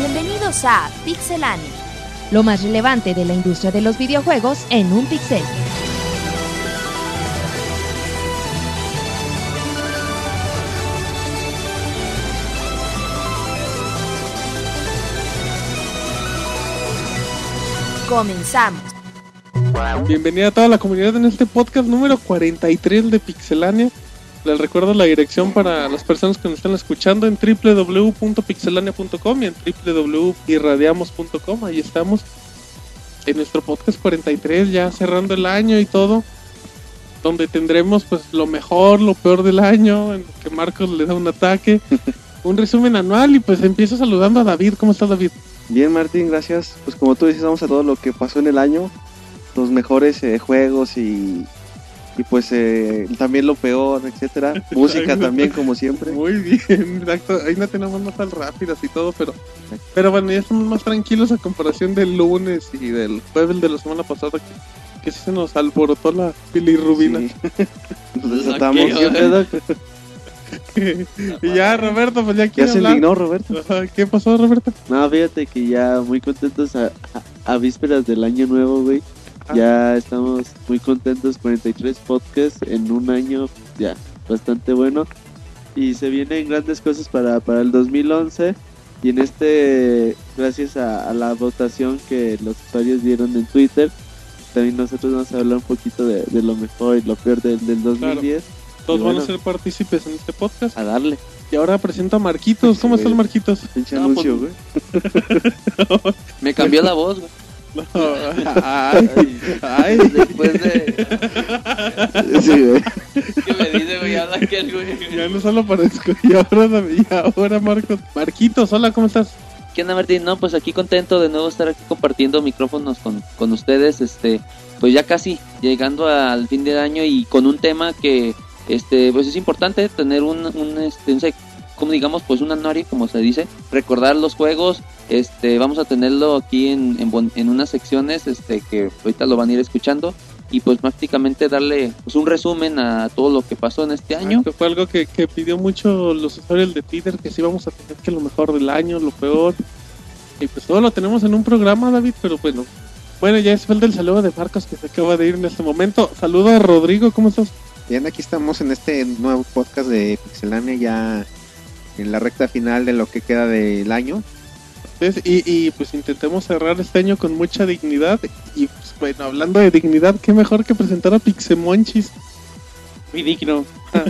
Bienvenidos a Pixelania. Lo más relevante de la industria de los videojuegos en un pixel. Comenzamos. Bienvenida a toda la comunidad en este podcast número 43 de Pixelania. Les recuerdo la dirección para las personas que nos están escuchando en www.pixelania.com y en www.irradiamos.com. Ahí estamos en nuestro podcast 43, ya cerrando el año y todo. Donde tendremos pues lo mejor, lo peor del año, en que Marcos le da un ataque, un resumen anual y pues empiezo saludando a David. ¿Cómo está David? Bien, Martín, gracias. Pues como tú dices, vamos a todo lo que pasó en el año, los mejores eh, juegos y, y pues eh, también lo peor, etcétera. Música también, como siempre. Muy bien, exacto. Ahí no tenemos más tan rápidas y todo, pero pero bueno, ya estamos más tranquilos a comparación del lunes y del jueves de la semana pasada que, que sí se nos alborotó la bilirrubina. Sí. Y ya, Roberto, pues ya Ya quiere se hablar. indignó, Roberto. ¿Qué pasó, Roberto? No, fíjate que ya muy contentos a, a- a vísperas del año nuevo, güey. Ya estamos muy contentos, 43 podcasts en un año, ya, bastante bueno. Y se vienen grandes cosas para, para el 2011. Y en este, gracias a, a la votación que los usuarios dieron en Twitter, también nosotros vamos a hablar un poquito de, de lo mejor y lo peor del, del 2010. Todos Y van a ser partícipes en este podcast. A darle, Y ahora presento a Marquitos. ¿Cómo estás. Marquitos? pinche Ah, anuncio, pues- güey. Me cambió la voz, güey. No, ay, ay. Después de. Sí, güey. ¿Qué me dice, güey? Habla aquel, güey. Ya no solo parezco. Y ahora, y ahora Marcos. Marquitos, hola, ¿cómo estás? ¿Qué onda, Martín? No, pues aquí contento de nuevo estar aquí compartiendo micrófonos con, con ustedes. Este, pues ya casi llegando al fin del año y con un tema que, este, pues es importante tener un, un este, un sec- como digamos, pues un anuario, como se dice, recordar los juegos. Este, vamos a tenerlo aquí en, en, unas secciones, este, que ahorita lo van a ir escuchando y pues prácticamente darle pues un resumen a todo lo que pasó en este año. Que fue algo que, que pidió mucho los usuarios de Twitter, que sí vamos a tener que lo mejor del año, lo peor. Y pues todo lo tenemos en un programa, David, pero bueno. Bueno, ya es el del saludo de Marcos que se acaba de ir en este momento. Saludo a Rodrigo, ¿cómo estás? Bien, aquí estamos en este nuevo podcast de Pixelania ya en la recta final de lo que queda del año. Entonces, Y, y pues intentemos cerrar este año con mucha dignidad. Y pues bueno, hablando de dignidad, qué mejor que presentar a Pixemonchis. muy digno.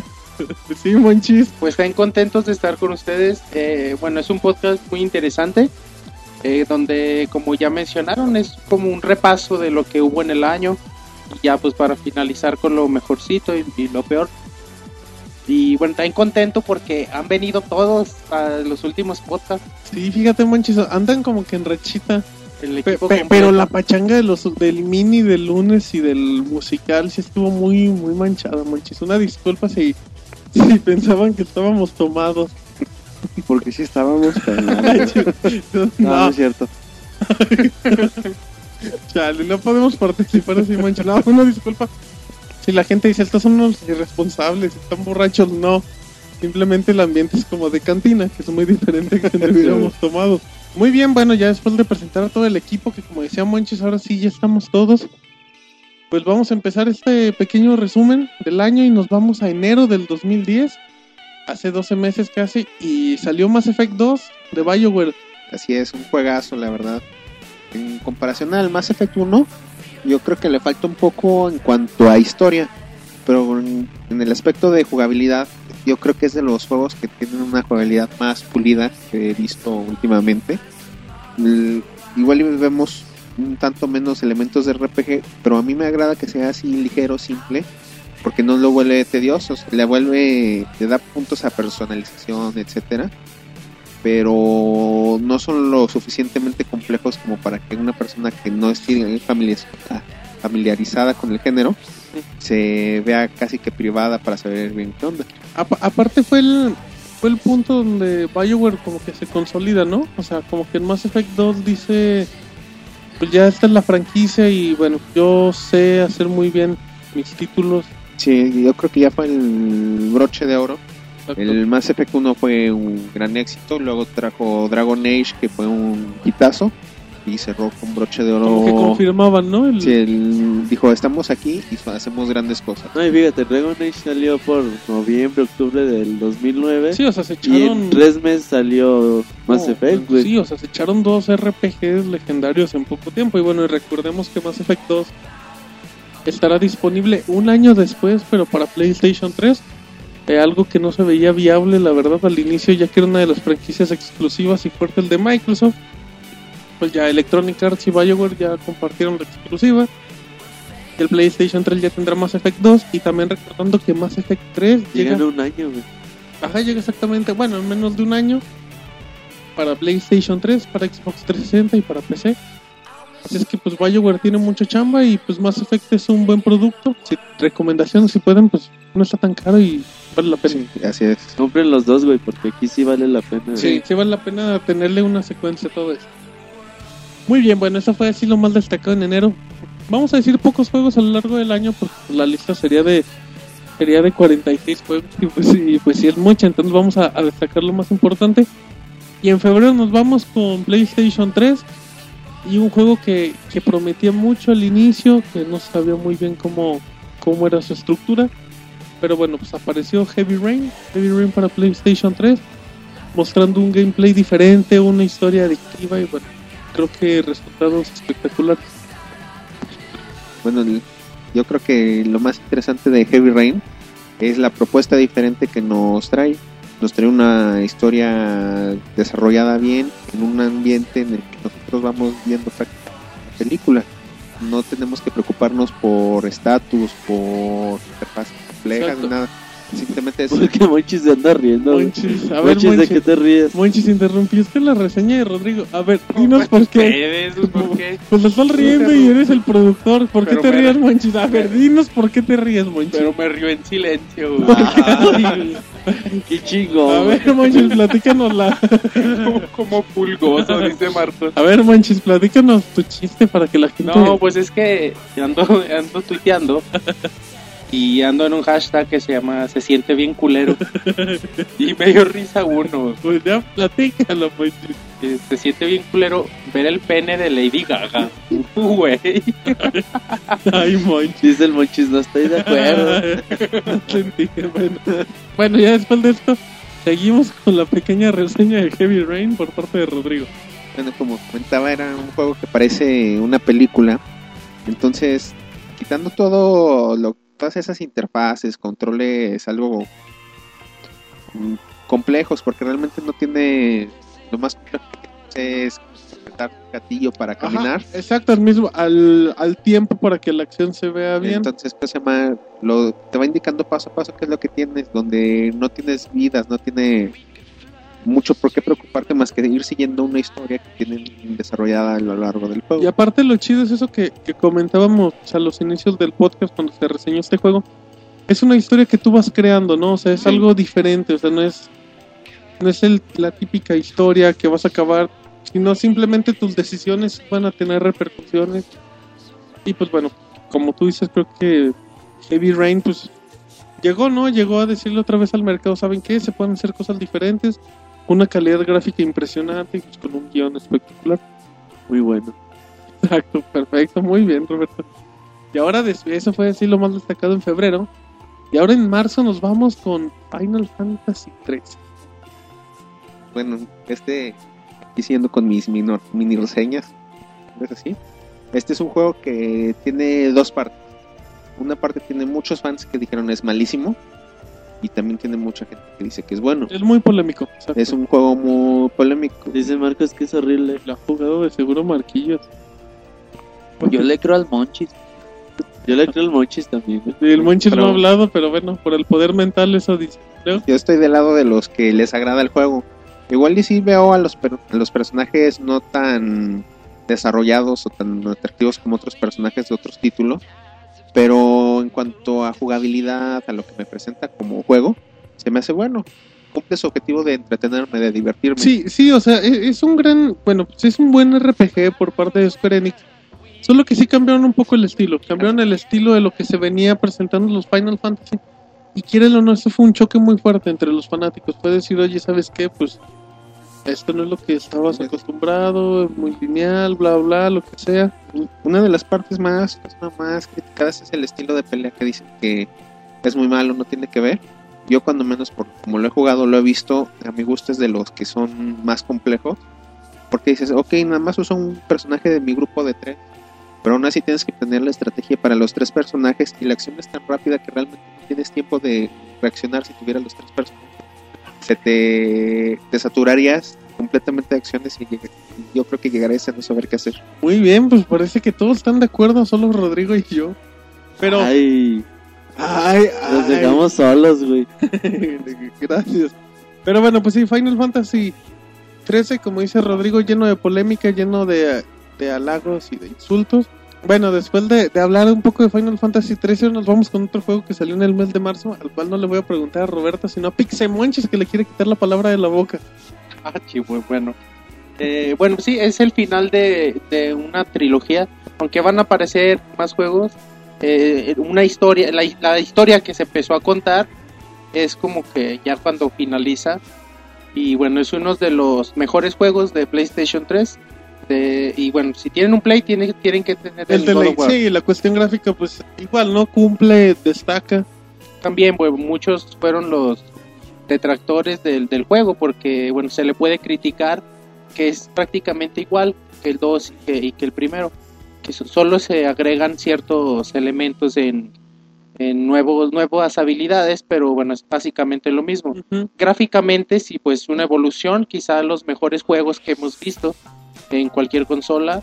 Sí, Monchis. Pues están contentos de estar con ustedes. Eh, bueno, es un podcast muy interesante, eh, donde como ya mencionaron, es como un repaso de lo que hubo en el año. Y ya pues para finalizar con lo mejorcito y, y lo peor. Y bueno, también contento porque han venido todos a los últimos podcasts. Sí, fíjate, Monchis, andan como que en rachita. El Pe- pero la pachanga de los del mini del lunes y del musical sí estuvo muy muy manchada, Monchis. Una disculpa si, si pensaban que estábamos tomados. Porque sí estábamos, no, no, no, no es cierto. chale, no podemos participar así, Monchis. No, una disculpa. Si la gente dice, estos son unos irresponsables, están borrachos, no. Simplemente el ambiente es como de cantina, que es muy diferente que cuando hubiéramos tomado. Muy bien, bueno, ya después de presentar a todo el equipo, que como decía Monchis, ahora sí ya estamos todos. Pues vamos a empezar este pequeño resumen del año y nos vamos a enero del 2010, hace 12 meses casi, y salió Mass Effect 2 de BioWare. Así es, un juegazo, la verdad. En comparación al Mass Effect 1, yo creo que le falta un poco en cuanto a historia, pero en, el aspecto de jugabilidad, yo creo que es de los juegos que tienen una jugabilidad más pulida que he visto últimamente. El- igual vemos un tanto menos elementos de RPG, pero a mí me agrada que sea así ligero, simple, porque no lo vuelve tedioso, le vuelve, le da puntos a personalización, etcétera pero no son lo suficientemente complejos como para que una persona que no esté familiarizada, familiarizada con el género se vea casi que privada para saber bien qué onda. Apa- aparte fue el fue el punto donde BioWare como que se consolida, ¿no? O sea, como que en Mass Effect 2 dice, pues ya esta es la franquicia y bueno, yo sé hacer muy bien mis títulos Sí, yo creo que ya fue el broche de oro exacto. El Mass Effect 1 fue un gran éxito, luego trajo Dragon Age, que fue un hitazo, y cerró con broche de Como que oro. confirmaban, ¿no? El- Sí, él dijo, estamos aquí y hacemos grandes cosas. No, y fíjate, Dragon Age salió por noviembre, octubre del 2009. sí, o sea, se y echaron... en tres meses salió Mass No, Effect, güey. Sí, o sea, se echaron dos RPGs legendarios en poco tiempo. Y bueno, y recordemos que Mass Effect 2 estará disponible un año después, pero para PlayStation 3. Eh, algo que no se veía viable, la verdad, al inicio, ya que era una de las franquicias exclusivas y fuertes de Microsoft. Pues ya Electronic Arts y BioWare ya compartieron la exclusiva. El PlayStation 3 ya tendrá Mass Effect 2. Y también recordando que Mass Effect 3 llega Llegan un año, güey. Ajá, llega exactamente, bueno, en menos de un año para PlayStation 3, para Xbox 360 y para PC. Así es que pues BioWare tiene mucha chamba y pues Mass Effect es un buen producto. Si, recomendaciones si pueden, pues no está tan caro y vale la pena. Sí, así es. Compren los dos, güey, porque aquí sí vale la pena. güey. Sí, sí vale la pena tenerle una secuencia a todo esto. Muy bien, bueno, eso fue así lo más destacado en enero. Vamos a decir pocos juegos a lo largo del año, porque pues, la lista sería de sería de 46 juegos y pues, sí, pues sí es mucha, entonces vamos a, a destacar lo más importante. Y en febrero nos vamos con PlayStation 3 y un juego que, que prometía mucho al inicio, que no sabía muy bien cómo, cómo era su estructura. Pero bueno, pues apareció Heavy Rain, Heavy Rain para PlayStation 3 mostrando un gameplay diferente, una historia adictiva y bueno, creo que resultados espectaculares. Bueno, yo creo que lo más interesante de Heavy Rain es la propuesta diferente que nos trae. Nos trae una historia desarrollada bien en un ambiente en el que nosotros vamos viendo la película. No tenemos que preocuparnos por estatus, por interfaces Exacto. ni nada. Simplemente es Porque Monchis se anda riendo. Monchis, a ver, Monchis, ¿de qué Monchis, te ríes? Monchis interrumpió, es que la reseña de Rodrigo. A ver, dinos por qué. ¿por qué? Pues te estás riendo y eres el productor. ¿Por qué Pero te ríes, Monchis? A ver, dinos por qué te ríes, Monchis. Pero me río en silencio. Qué a chingón. ver, Monchis, platícanos la. como, como pulgoso, dice Marcos. A ver, Monchis, platícanos tu chiste para que la gente. No, pues es que ando, ando tuiteando y ando en un hashtag que se llama Se siente bien culero. Y me dio risa uno. Pues ya, platícalo, que Se siente bien culero ver el pene de Lady Gaga. Güey. Ay, Monchis. Dice el Monchis, no estoy de acuerdo. No te entiendo, bueno. bueno, ya después de esto, seguimos con la pequeña reseña de Heavy Rain por parte de Rodrigo. Bueno, como comentaba, era un juego que parece una película. Entonces, quitando todo lo, todas esas interfaces, controles algo mm, complejos, porque realmente no tiene lo más complejo que es apretar un gatillo para caminar. Ajá, exacto, al mismo, al, al tiempo para que la acción se vea bien. Entonces, ¿qué se llama? Lo, te va indicando paso a paso qué es lo que tienes, donde no tienes vidas, no tiene mucho por qué preocuparte más que ir siguiendo una historia que tienen desarrollada a lo largo del juego. Y aparte lo chido es eso que, que comentábamos a los inicios del podcast cuando se reseñó este juego. Es una historia que tú vas creando, ¿no? O sea, es Sí. algo diferente, o sea, no es no es el- la típica historia que vas a acabar, sino simplemente tus decisiones van a tener repercusiones. Y pues bueno, como tú dices, creo que Heavy Rain pues llegó, ¿no? Llegó a decirle otra vez al mercado, ¿saben qué? Se pueden hacer cosas diferentes, una calidad gráfica impresionante y pues con un guion espectacular. Muy bueno. Exacto, perfecto, muy bien, Roberto. Y ahora, eso fue así lo más destacado en febrero. Y ahora en marzo nos vamos con Final Fantasy 3. bueno, este, siguiendo con mis minor- mini reseñas, ¿es así? Este es un juego que tiene dos partes. Una parte tiene muchos fans que dijeron es malísimo y también tiene mucha gente que dice que es bueno. Es muy polémico. exacto. Es un juego muy polémico. Dice Marcos que es horrible. La ha jugado de seguro Marquillos. Yo le creo al Monchis. Yo le creo al Monchis también. Y el Monchis Pero- no ha hablado, pero bueno, por el poder mental eso dice. ¿no? Yo estoy del lado de los que les agrada el juego. Igual y sí veo a los, per- a los personajes no tan desarrollados o tan atractivos como otros personajes de otros títulos. Pero en cuanto a jugabilidad, a lo que me presenta como juego, se me hace bueno. Cumple su objetivo de entretenerme, de divertirme. Sí, sí, o sea, e- es un gran, bueno, pues es un buen RPG por parte de Square Enix. Solo que sí cambiaron un poco el estilo. Cambiaron el estilo de lo que se venía presentando en los Final Fantasy. y quieren o no, eso fue un choque muy fuerte entre los fanáticos. Puede decir, oye, ¿sabes qué? Pues esto no es lo que estabas acostumbrado, es muy lineal, bla, bla, lo que sea. Una de las partes más, más criticadas es el estilo de pelea que dicen que es muy malo, no tiene que ver. Yo cuando menos, por, como lo he jugado, lo he visto, a mi gusto es de los que son más complejos. Porque dices, ok, nada más uso un personaje de mi grupo de tres. Pero aún así tienes que tener la estrategia para los tres personajes y la acción es tan rápida que realmente no tienes tiempo de reaccionar si tuvieras los tres personajes. Se te, te saturarías completamente de acciones y lleg- yo creo que llegarías a no saber qué hacer. Muy bien, pues parece que todos están de acuerdo, solo Rodrigo y yo. Pero, ay, Ay, ay, nos dejamos solos, güey. Gracias. Pero bueno, pues sí, Final Fantasy 13, como dice Rodrigo, lleno de polémica, lleno de, de halagos y de insultos. Bueno, después de, de hablar un poco de Final Fantasy 13, nos vamos con otro juego que salió en el mes de marzo, al cual no le voy a preguntar a Roberta, sino a Pixemonches que le quiere quitar la palabra de la boca. Ah, muy bueno. Eh, bueno, sí, es el final de, de una trilogía. Aunque van a aparecer más juegos, eh, una historia, la, la historia que se empezó a contar es como que ya cuando finaliza. Y bueno, es uno de los mejores juegos de PlayStation 3. De, y bueno, si tienen un Play, tienen, tienen que tener El el, God la, of War. sí, la cuestión gráfica, pues igual, ¿no? Cumple, destaca. también bueno, muchos fueron los detractores del, del juego porque bueno se le puede criticar que es prácticamente igual que el 2 y que, y que el primero que so- solo se agregan ciertos elementos en, en nuevos nuevas habilidades pero bueno es básicamente lo mismo gráficamente sí pues una evolución quizá los mejores juegos que hemos visto en cualquier consola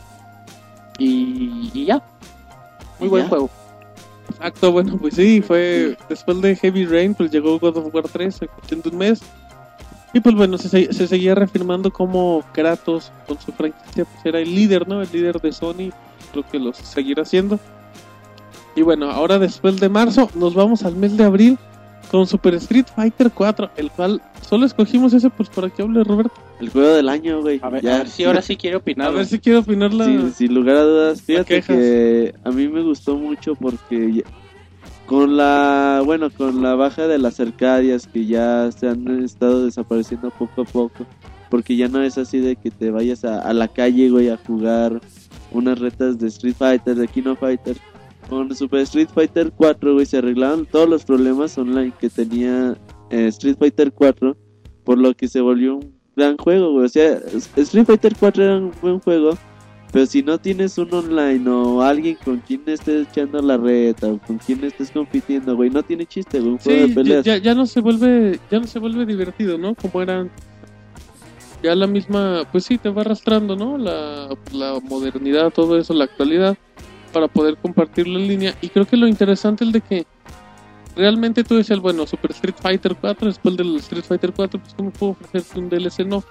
y, y ya muy Y buen ya. juego Exacto, bueno, pues sí, fue después de Heavy Rain, pues llegó God of War 3 en cuestión de un mes. Y pues bueno, se, se- se seguía reafirmando como Kratos con su franquicia pues era el líder, ¿no? El líder de Sony, creo que lo seguirá siendo. Y bueno, ahora después de marzo nos vamos al mes de abril con Super Street Fighter 4, el cual solo escogimos ese pues para que hable Roberto. El juego del año, güey. a ver, Ya. a ver si ahora sí quiere opinar A ver si quiero opinar la... Sin, sin lugar a dudas, fíjate que a mí me gustó mucho porque ya- con la, bueno, con la baja de las arcadias que ya se han estado desapareciendo poco a poco, porque ya no es así de que te vayas a, a la calle, güey, a jugar unas retas de Street Fighter, de Kino Fighter. Con Super Street Fighter 4, güey, se arreglaron todos los problemas online que tenía eh, Street Fighter 4, por lo que se volvió un gran juego, güey. O sea, Street Fighter 4 era un buen juego, pero si no tienes un online o alguien con quien estés echando la reta o con quien estés compitiendo, güey, no tiene chiste, güey, un juego Sí, de peleas. ya, ya no se vuelve, ya no se vuelve divertido, ¿no? Como era antes. Ya la misma, pues sí, te va arrastrando, ¿no? La, la modernidad, todo eso, la actualidad, para poder compartirlo en línea. Y creo que lo interesante es de que realmente tú decías, bueno, Super Street Fighter 4, después del Street Fighter 4, pues ¿cómo puedo ofrecerte un DLC? No.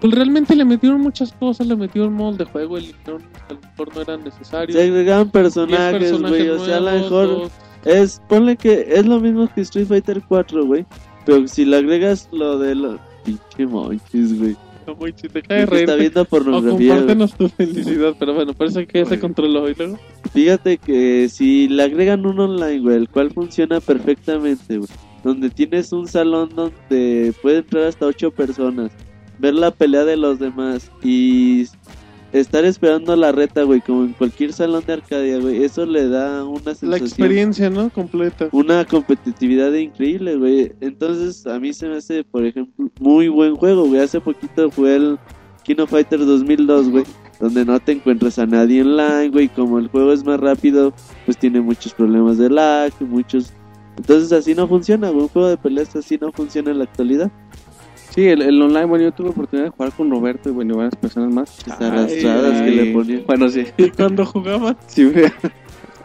Pues realmente le metieron muchas cosas, le metieron modos de juego, eliminaron que a lo mejor no eran necesarios. Se agregaban 10 personajes, güey, o sea, a lo mejor dos- es, ponle que es lo mismo que Street Fighter 4, güey, pero si le agregas lo de los pinche monchis, güey, Muy chiste, deja que de está viendo O pornografía, güey. compártenos tu felicidad, pero bueno, parece que ya se controló y luego. Fíjate que si le agregan un online, güey, el cual funciona perfectamente, güey. Donde tienes un salón donde puede entrar hasta ocho personas, ver la pelea de los demás y estar esperando la reta, güey, como en cualquier salón de Arcadia, güey. Eso le da una La sensación, experiencia, ¿no? Completa. una competitividad increíble, güey. Entonces, a mí se me hace, por ejemplo, muy buen juego, güey. Hace poquito fue el Kino Fighter 2002, güey. Donde no te encuentras a nadie online, güey. Como el juego es más rápido, pues tiene muchos problemas de lag, muchos... Entonces así no funciona, güey. Un juego de peleas así no funciona en la actualidad. Sí, el, el online, bueno, yo tuve oportunidad de jugar con Roberto y bueno, varias personas más. Las que le ponían. Bueno, sí, Y cuando jugaban, sí me,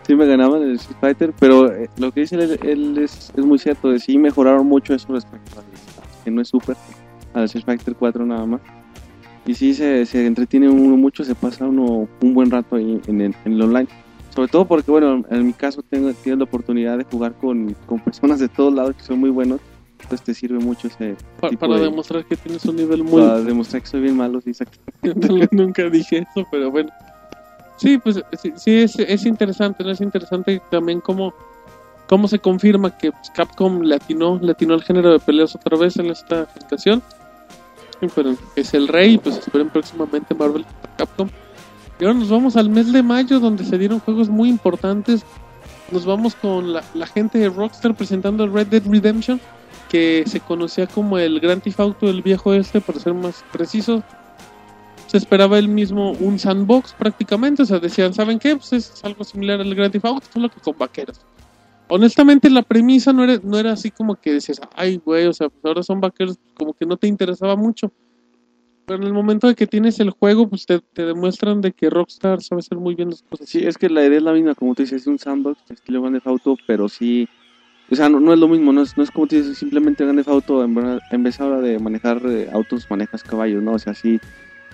sí me ganaban el Street Fighter, pero eh, lo que dice él, él es, es muy cierto, de sí mejoraron mucho eso respecto al que no es super, al Street Fighter 4 nada más. Y sí se, se entretiene uno mucho, se pasa uno un buen rato ahí en el, en el online. Sobre todo porque, bueno, en mi caso tengo, tienes la oportunidad de jugar con, con personas de todos lados que son muy buenos, pues te sirve mucho ese pa- tipo para de- demostrar que tienes un nivel muy. para demostrar que soy bien malo, sí. Nunca dije eso, pero bueno. Sí, pues sí, sí es, es interesante, ¿no? Es interesante también como ¿Cómo se confirma que pues, Capcom le atinó, le atinó al género de peleas otra vez en esta ocasión? Y, pues, es el rey, pues esperen próximamente Marvel Capcom. Y ahora nos vamos al mes de mayo, donde se dieron juegos muy importantes. Nos vamos con la, la gente de Rockstar presentando el Red Dead Redemption, que se conocía como el Grand Theft Auto del viejo este, para ser más preciso. Se esperaba el mismo un sandbox prácticamente, o sea, decían, ¿saben qué? Pues es algo similar al Grand Theft Auto, solo que con vaqueros. Honestamente la premisa no era, no era así como que decías, ay güey, o sea, pues ahora son vaqueros, como que no te interesaba mucho. Pero en el momento de que tienes el juego, pues te, te demuestran de que Rockstar sabe hacer muy bien las cosas. Sí, es que la idea es la misma, como tú dices, es un sandbox, estilo Grand Theft Auto, pero sí... O sea, no, no es lo mismo, no es, no es como tú dices, simplemente Grand Theft Auto, en, verdad- en vez ahora de manejar eh, autos, manejas caballos, ¿no? O sea, sí,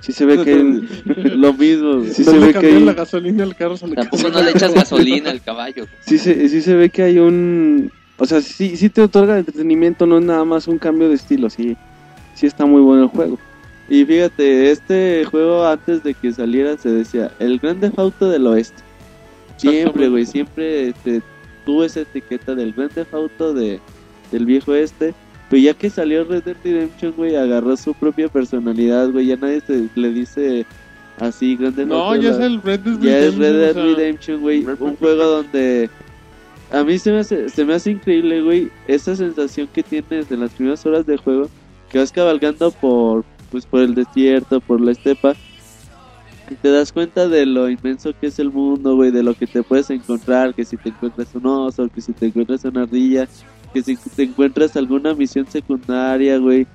sí se ve que... Lo mismo. Sí No se le ve que hay, la gasolina al carro, se le Tampoco no le echas gasolina al caballo. sí, se, sí se ve que hay un... O sea, sí, sí te otorga entretenimiento, no es nada más un cambio de estilo, sí, sí está muy bueno el juego. Y fíjate, este juego antes de que saliera se decía el Grand Theft Auto del Oeste. Siempre, güey, siempre este, tuvo esa etiqueta del Grand Theft Auto de, del viejo este. Pero ya que salió Red Dead Redemption, güey, agarró su propia personalidad, güey. Ya nadie se, le dice así Grand Theft No, Auto. ya la- es el Red Dead ya es Red Dead o sea, Redemption, güey. Un juego donde a mí se me hace, se me hace increíble, güey, esa sensación que tienes en las primeras horas de juego, que vas cabalgando por, pues, por el desierto, por la estepa, y te das cuenta de lo inmenso que es el mundo, güey, de lo que te puedes encontrar, que si te encuentras un oso, que si te encuentras una ardilla, que si te encuentras alguna misión secundaria, güey,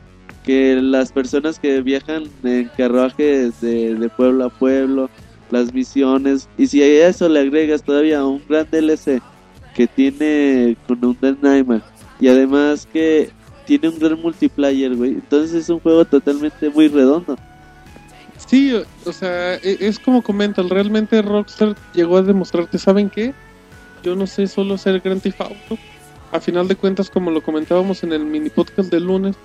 que las personas que viajan en carruajes de, de pueblo a pueblo, las misiones, y si a eso le agregas todavía un gran DLC que tiene con un Nightmare, y además que tiene un gran multiplayer, güey, entonces es un juego totalmente muy redondo. Sí, o- sea, e- es como comentan, realmente Rockstar llegó a demostrarte, ¿saben qué? Yo no sé solo hacer Grand Theft Auto. A final de cuentas, como lo comentábamos en el mini podcast del lunes,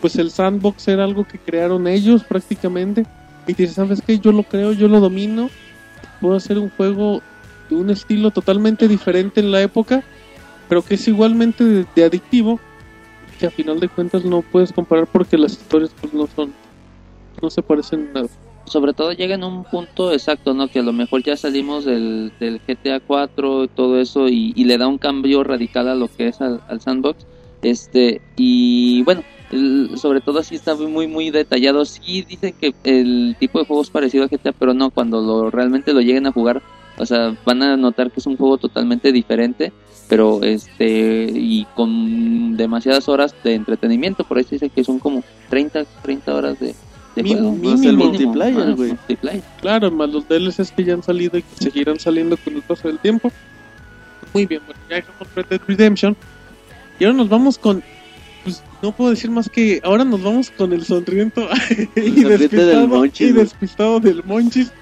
pues el sandbox era algo que crearon ellos prácticamente. Y te dicen, ¿sabes qué? Yo lo creo, yo lo domino. Puedo hacer un juego de un estilo totalmente diferente en la época, pero que es igualmente de, de adictivo. Que a final de cuentas no puedes comparar porque las historias pues no son, no se parecen en nada. sobre todo llega en un punto exacto, ¿no? Que a lo mejor ya salimos del, del GTA 4 y todo eso y, le da un cambio radical a lo que es al, sandbox. Este, y bueno, el- sobre todo así está muy, muy detallado. Sí dicen que el tipo de juego es parecido a GTA, pero no, cuando lo realmente lo lleguen a jugar, o sea, van a notar que es un juego totalmente diferente, pero este, y con demasiadas horas de entretenimiento, por ahí se dice que son como 30, 30 horas de, de Mi- juego. mínimo. Más el multiplayer, Ah, güey. Claro, más los DLCs que ya han salido y que seguirán saliendo con el paso del tiempo. Muy bien, bueno, ya dejamos Red Dead Redemption. Y ahora nos vamos con. Pues no puedo decir más que. Ahora nos vamos con el sonriento y, sonriente del despistado, Monchis, y despistado del Monchis.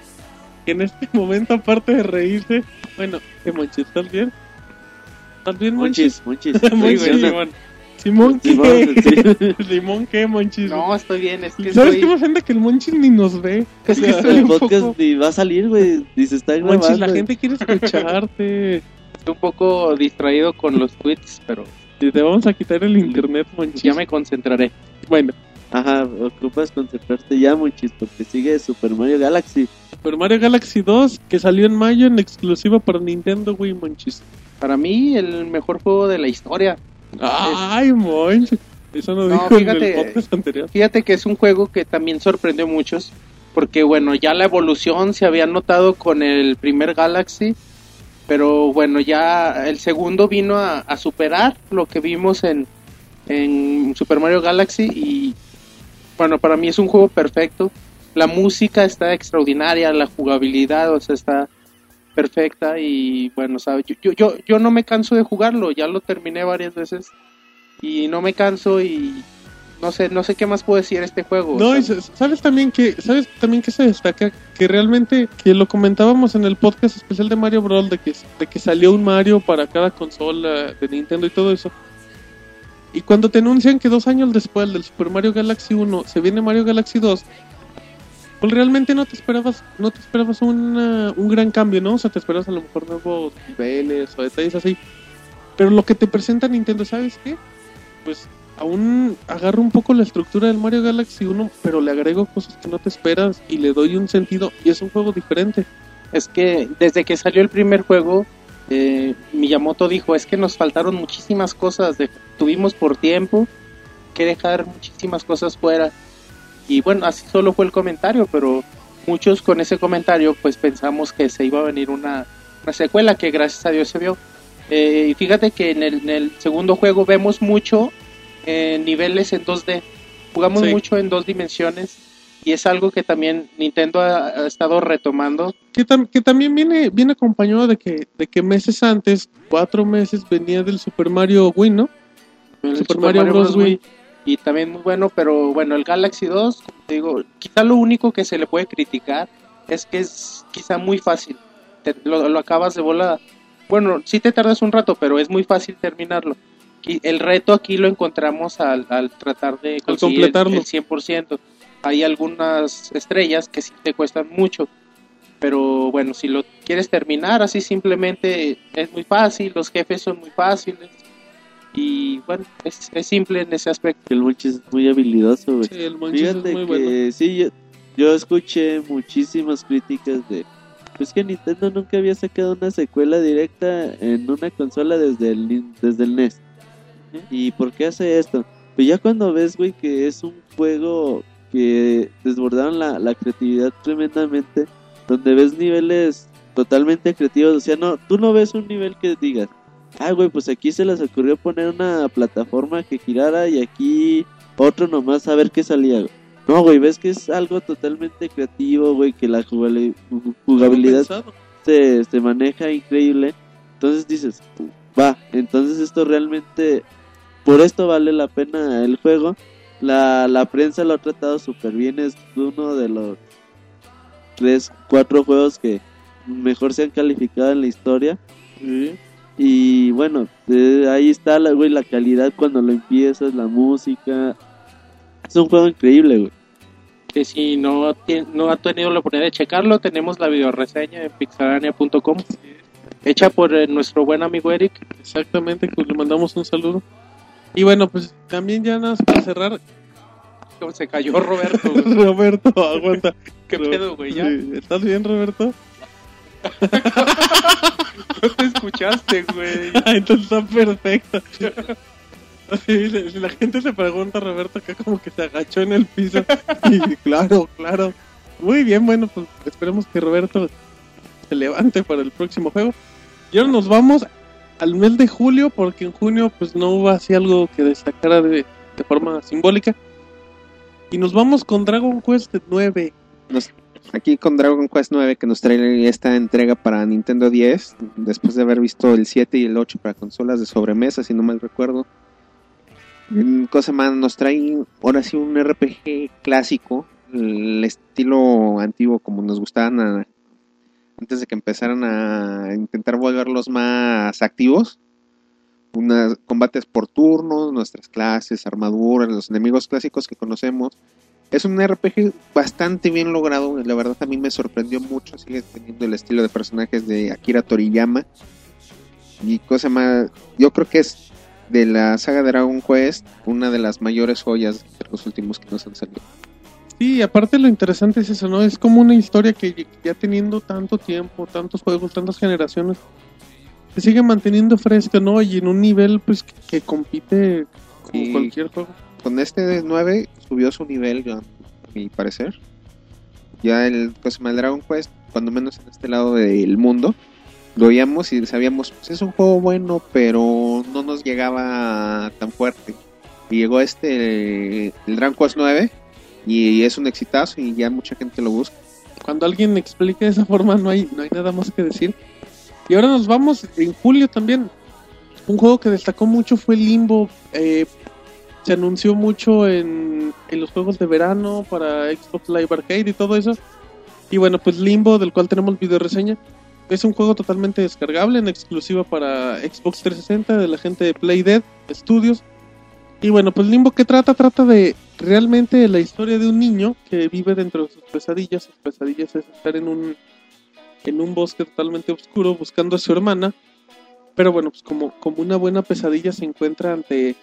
Que en este momento, aparte de reírse. Bueno, ¿qué Monchis? ¿Estás bien? ¿Estás bien, Monchis? Monchis, Monchis. Monchis, Sí, güey, Simón. ¿qué? Simón, sí. Simón, ¿qué, Monchis? No, estoy bien, es que ¿Sabes estoy, qué me ofende? Que el Monchis ni nos ve. Es que estoy El podcast poco- ni va a salir, güey. Ni se está grabando. Monchis, la gente quiere escucharte. estoy un poco distraído con los tweets, pero Y te vamos a quitar el internet, Monchis. ya me concentraré. Bueno, Ajá, ocupas concentrarte ya, Monchis, porque sigue Super Mario Galaxy. Super Mario Galaxy 2, que salió en mayo en exclusiva para Nintendo Wii, Monchis. Para mí, el mejor juego de la historia. Ay, Monchis. Eso no, No, dijo en fíjate. el podcast anterior. Fíjate que es un juego que también sorprendió a muchos, porque bueno, ya la evolución se había notado con el primer Galaxy, pero bueno, ya el segundo vino a, a superar lo que vimos en, en Super Mario Galaxy y bueno, para mí es un juego perfecto. La música está extraordinaria, la jugabilidad, o sea, está perfecta y bueno, ¿sabes? Yo, yo, yo, yo no me canso de jugarlo, ya lo terminé varias veces y no me canso y no sé, no sé qué más puedo decir de este juego. No, o y sea, sa- sabes también que sabes también que se destaca que realmente que lo comentábamos en el podcast especial de Mario Bros de que de que salió un Mario para cada consola de Nintendo y todo eso. Y cuando te anuncian que dos años después del Super Mario Galaxy 1 se viene Mario Galaxy 2, pues realmente no te esperabas no te esperabas un gran cambio, ¿no? O sea, te esperabas a lo mejor nuevos niveles o detalles así. Pero lo que te presenta Nintendo, ¿sabes qué? Pues aún agarro un poco la estructura del Mario Galaxy 1, pero le agrego cosas que no te esperas y le doy un sentido y es un juego diferente. Es que desde que salió el primer juego, eh, Miyamoto dijo, es que nos faltaron muchísimas cosas, tuvimos por tiempo que dejar muchísimas cosas fuera. Y bueno, así solo fue el comentario, pero muchos con ese comentario pues pensamos que se iba a venir una, una secuela que gracias a Dios se vio. Eh, y fíjate que en el, en el segundo juego vemos mucho eh, niveles en 2D, jugamos Sí. mucho en dos dimensiones y es algo que también Nintendo ha- ha estado retomando Que, tam- que también viene, viene acompañado de que, de que meses antes, cuatro meses, venía del Super Mario Wii, ¿no? el Super Mario Bros. Wii. Y también muy bueno, pero bueno, el Galaxy 2, como te digo, quizá lo único que se le puede criticar es que es quizá muy fácil. Te- lo, lo acabas de volar. Bueno, sí te tardas un rato, pero es muy fácil terminarlo. Y el reto aquí lo encontramos al, al tratar de conseguir el- completarlo. el 100%. Hay algunas estrellas que sí te cuestan mucho. Pero bueno, si lo quieres terminar así simplemente es muy fácil, los jefes son muy fáciles. Y bueno, es, es simple en ese aspecto. El Monchis es muy habilidoso, güey. Sí, el Monchis es Fíjate muy que bueno. sí, yo, yo escuché muchísimas críticas de... Pues que Nintendo nunca había sacado una secuela directa en una consola desde el, desde el NES. ¿Y por qué hace esto? Pues ya cuando ves, güey, que es un juego que desbordaron la, la creatividad tremendamente, donde ves niveles totalmente creativos, o sea, no, tú no ves un nivel que digas, ah, güey, pues aquí se les ocurrió poner una plataforma que girara y aquí otro nomás a ver qué salía, güey. No, güey, ves que es algo totalmente creativo, güey, que la jugabilidad se, se maneja increíble. Entonces dices, va, entonces esto realmente, por esto vale la pena el juego. La, la prensa lo ha tratado súper bien, es uno de los tres, cuatro juegos que mejor se han calificado en la historia. Y bueno, eh, ahí está la, güey, la calidad cuando lo empiezas, la música. Es un juego increíble, güey. Que si no, tien- no ha tenido la oportunidad de checarlo, tenemos la videoreseña en pixelania.com. Hecha por eh, nuestro buen amigo Eric. Exactamente, pues le mandamos un saludo. Y bueno, pues también ya nada más para cerrar, ¿Cómo se cayó Roberto? Roberto, aguanta. ¿Qué pedo, güey? ¿Ya? Sí, ¿Estás bien, Roberto? No te escuchaste, güey. Entonces está perfecto. Sí, la gente se pregunta, Roberto, acá como que se agachó en el piso. Y claro, claro. Muy bien, bueno, pues esperemos que Roberto se levante para el próximo juego. Y ahora nos vamos al mes de julio, porque en junio pues no hubo así algo que destacara de, de forma simbólica. Y nos vamos con Dragon Quest 9. Nos- aquí con Dragon Quest 9 que nos trae esta entrega para Nintendo 10, después de haber visto el 7 y el 8 para consolas de sobremesa, si no mal recuerdo. Mm, Cosa más, nos trae ahora sí un RPG clásico, el estilo antiguo como nos gustaban a- antes de que empezaran a intentar volverlos más activos. Unas combates por turnos, nuestras clases, armaduras, los enemigos clásicos que conocemos. Es un RPG bastante bien logrado, la verdad a mí me sorprendió mucho, sigue teniendo el estilo de personajes de Akira Toriyama. Y cosa más, yo creo que es de la saga Dragon Quest una de las mayores joyas de los últimos que nos han salido. Sí, aparte lo interesante es eso, ¿no? Es como una historia que ya teniendo tanto tiempo, tantos juegos, tantas generaciones, se sigue manteniendo fresca, ¿no? Y en un nivel, pues, que, que compite como Y- cualquier juego. Con este de 9 subió su nivel, a mi parecer. Ya el, el Dragon Quest, cuando menos en este lado del mundo, lo oíamos y sabíamos, pues es un juego bueno, pero no nos llegaba tan fuerte. Y llegó este, el Dragon Quest 9, y es un exitazo y ya mucha gente lo busca. Cuando alguien explique de esa forma, no hay, no hay nada más que decir. Y ahora nos vamos en julio también. Un juego que destacó mucho fue Limbo. eh, se anunció mucho en, los juegos de verano para Xbox Live Arcade y todo eso. Y bueno, pues Limbo, del cual tenemos video reseña, es un juego totalmente descargable, en exclusiva para Xbox 360 de la gente de Playdead Studios. Y bueno, pues Limbo, ¿qué trata? Trata de realmente la historia de un niño que vive dentro de sus pesadillas. Sus pesadillas es estar en un, en un bosque totalmente oscuro buscando a su hermana. Pero bueno, pues como, como una buena pesadilla se encuentra ante,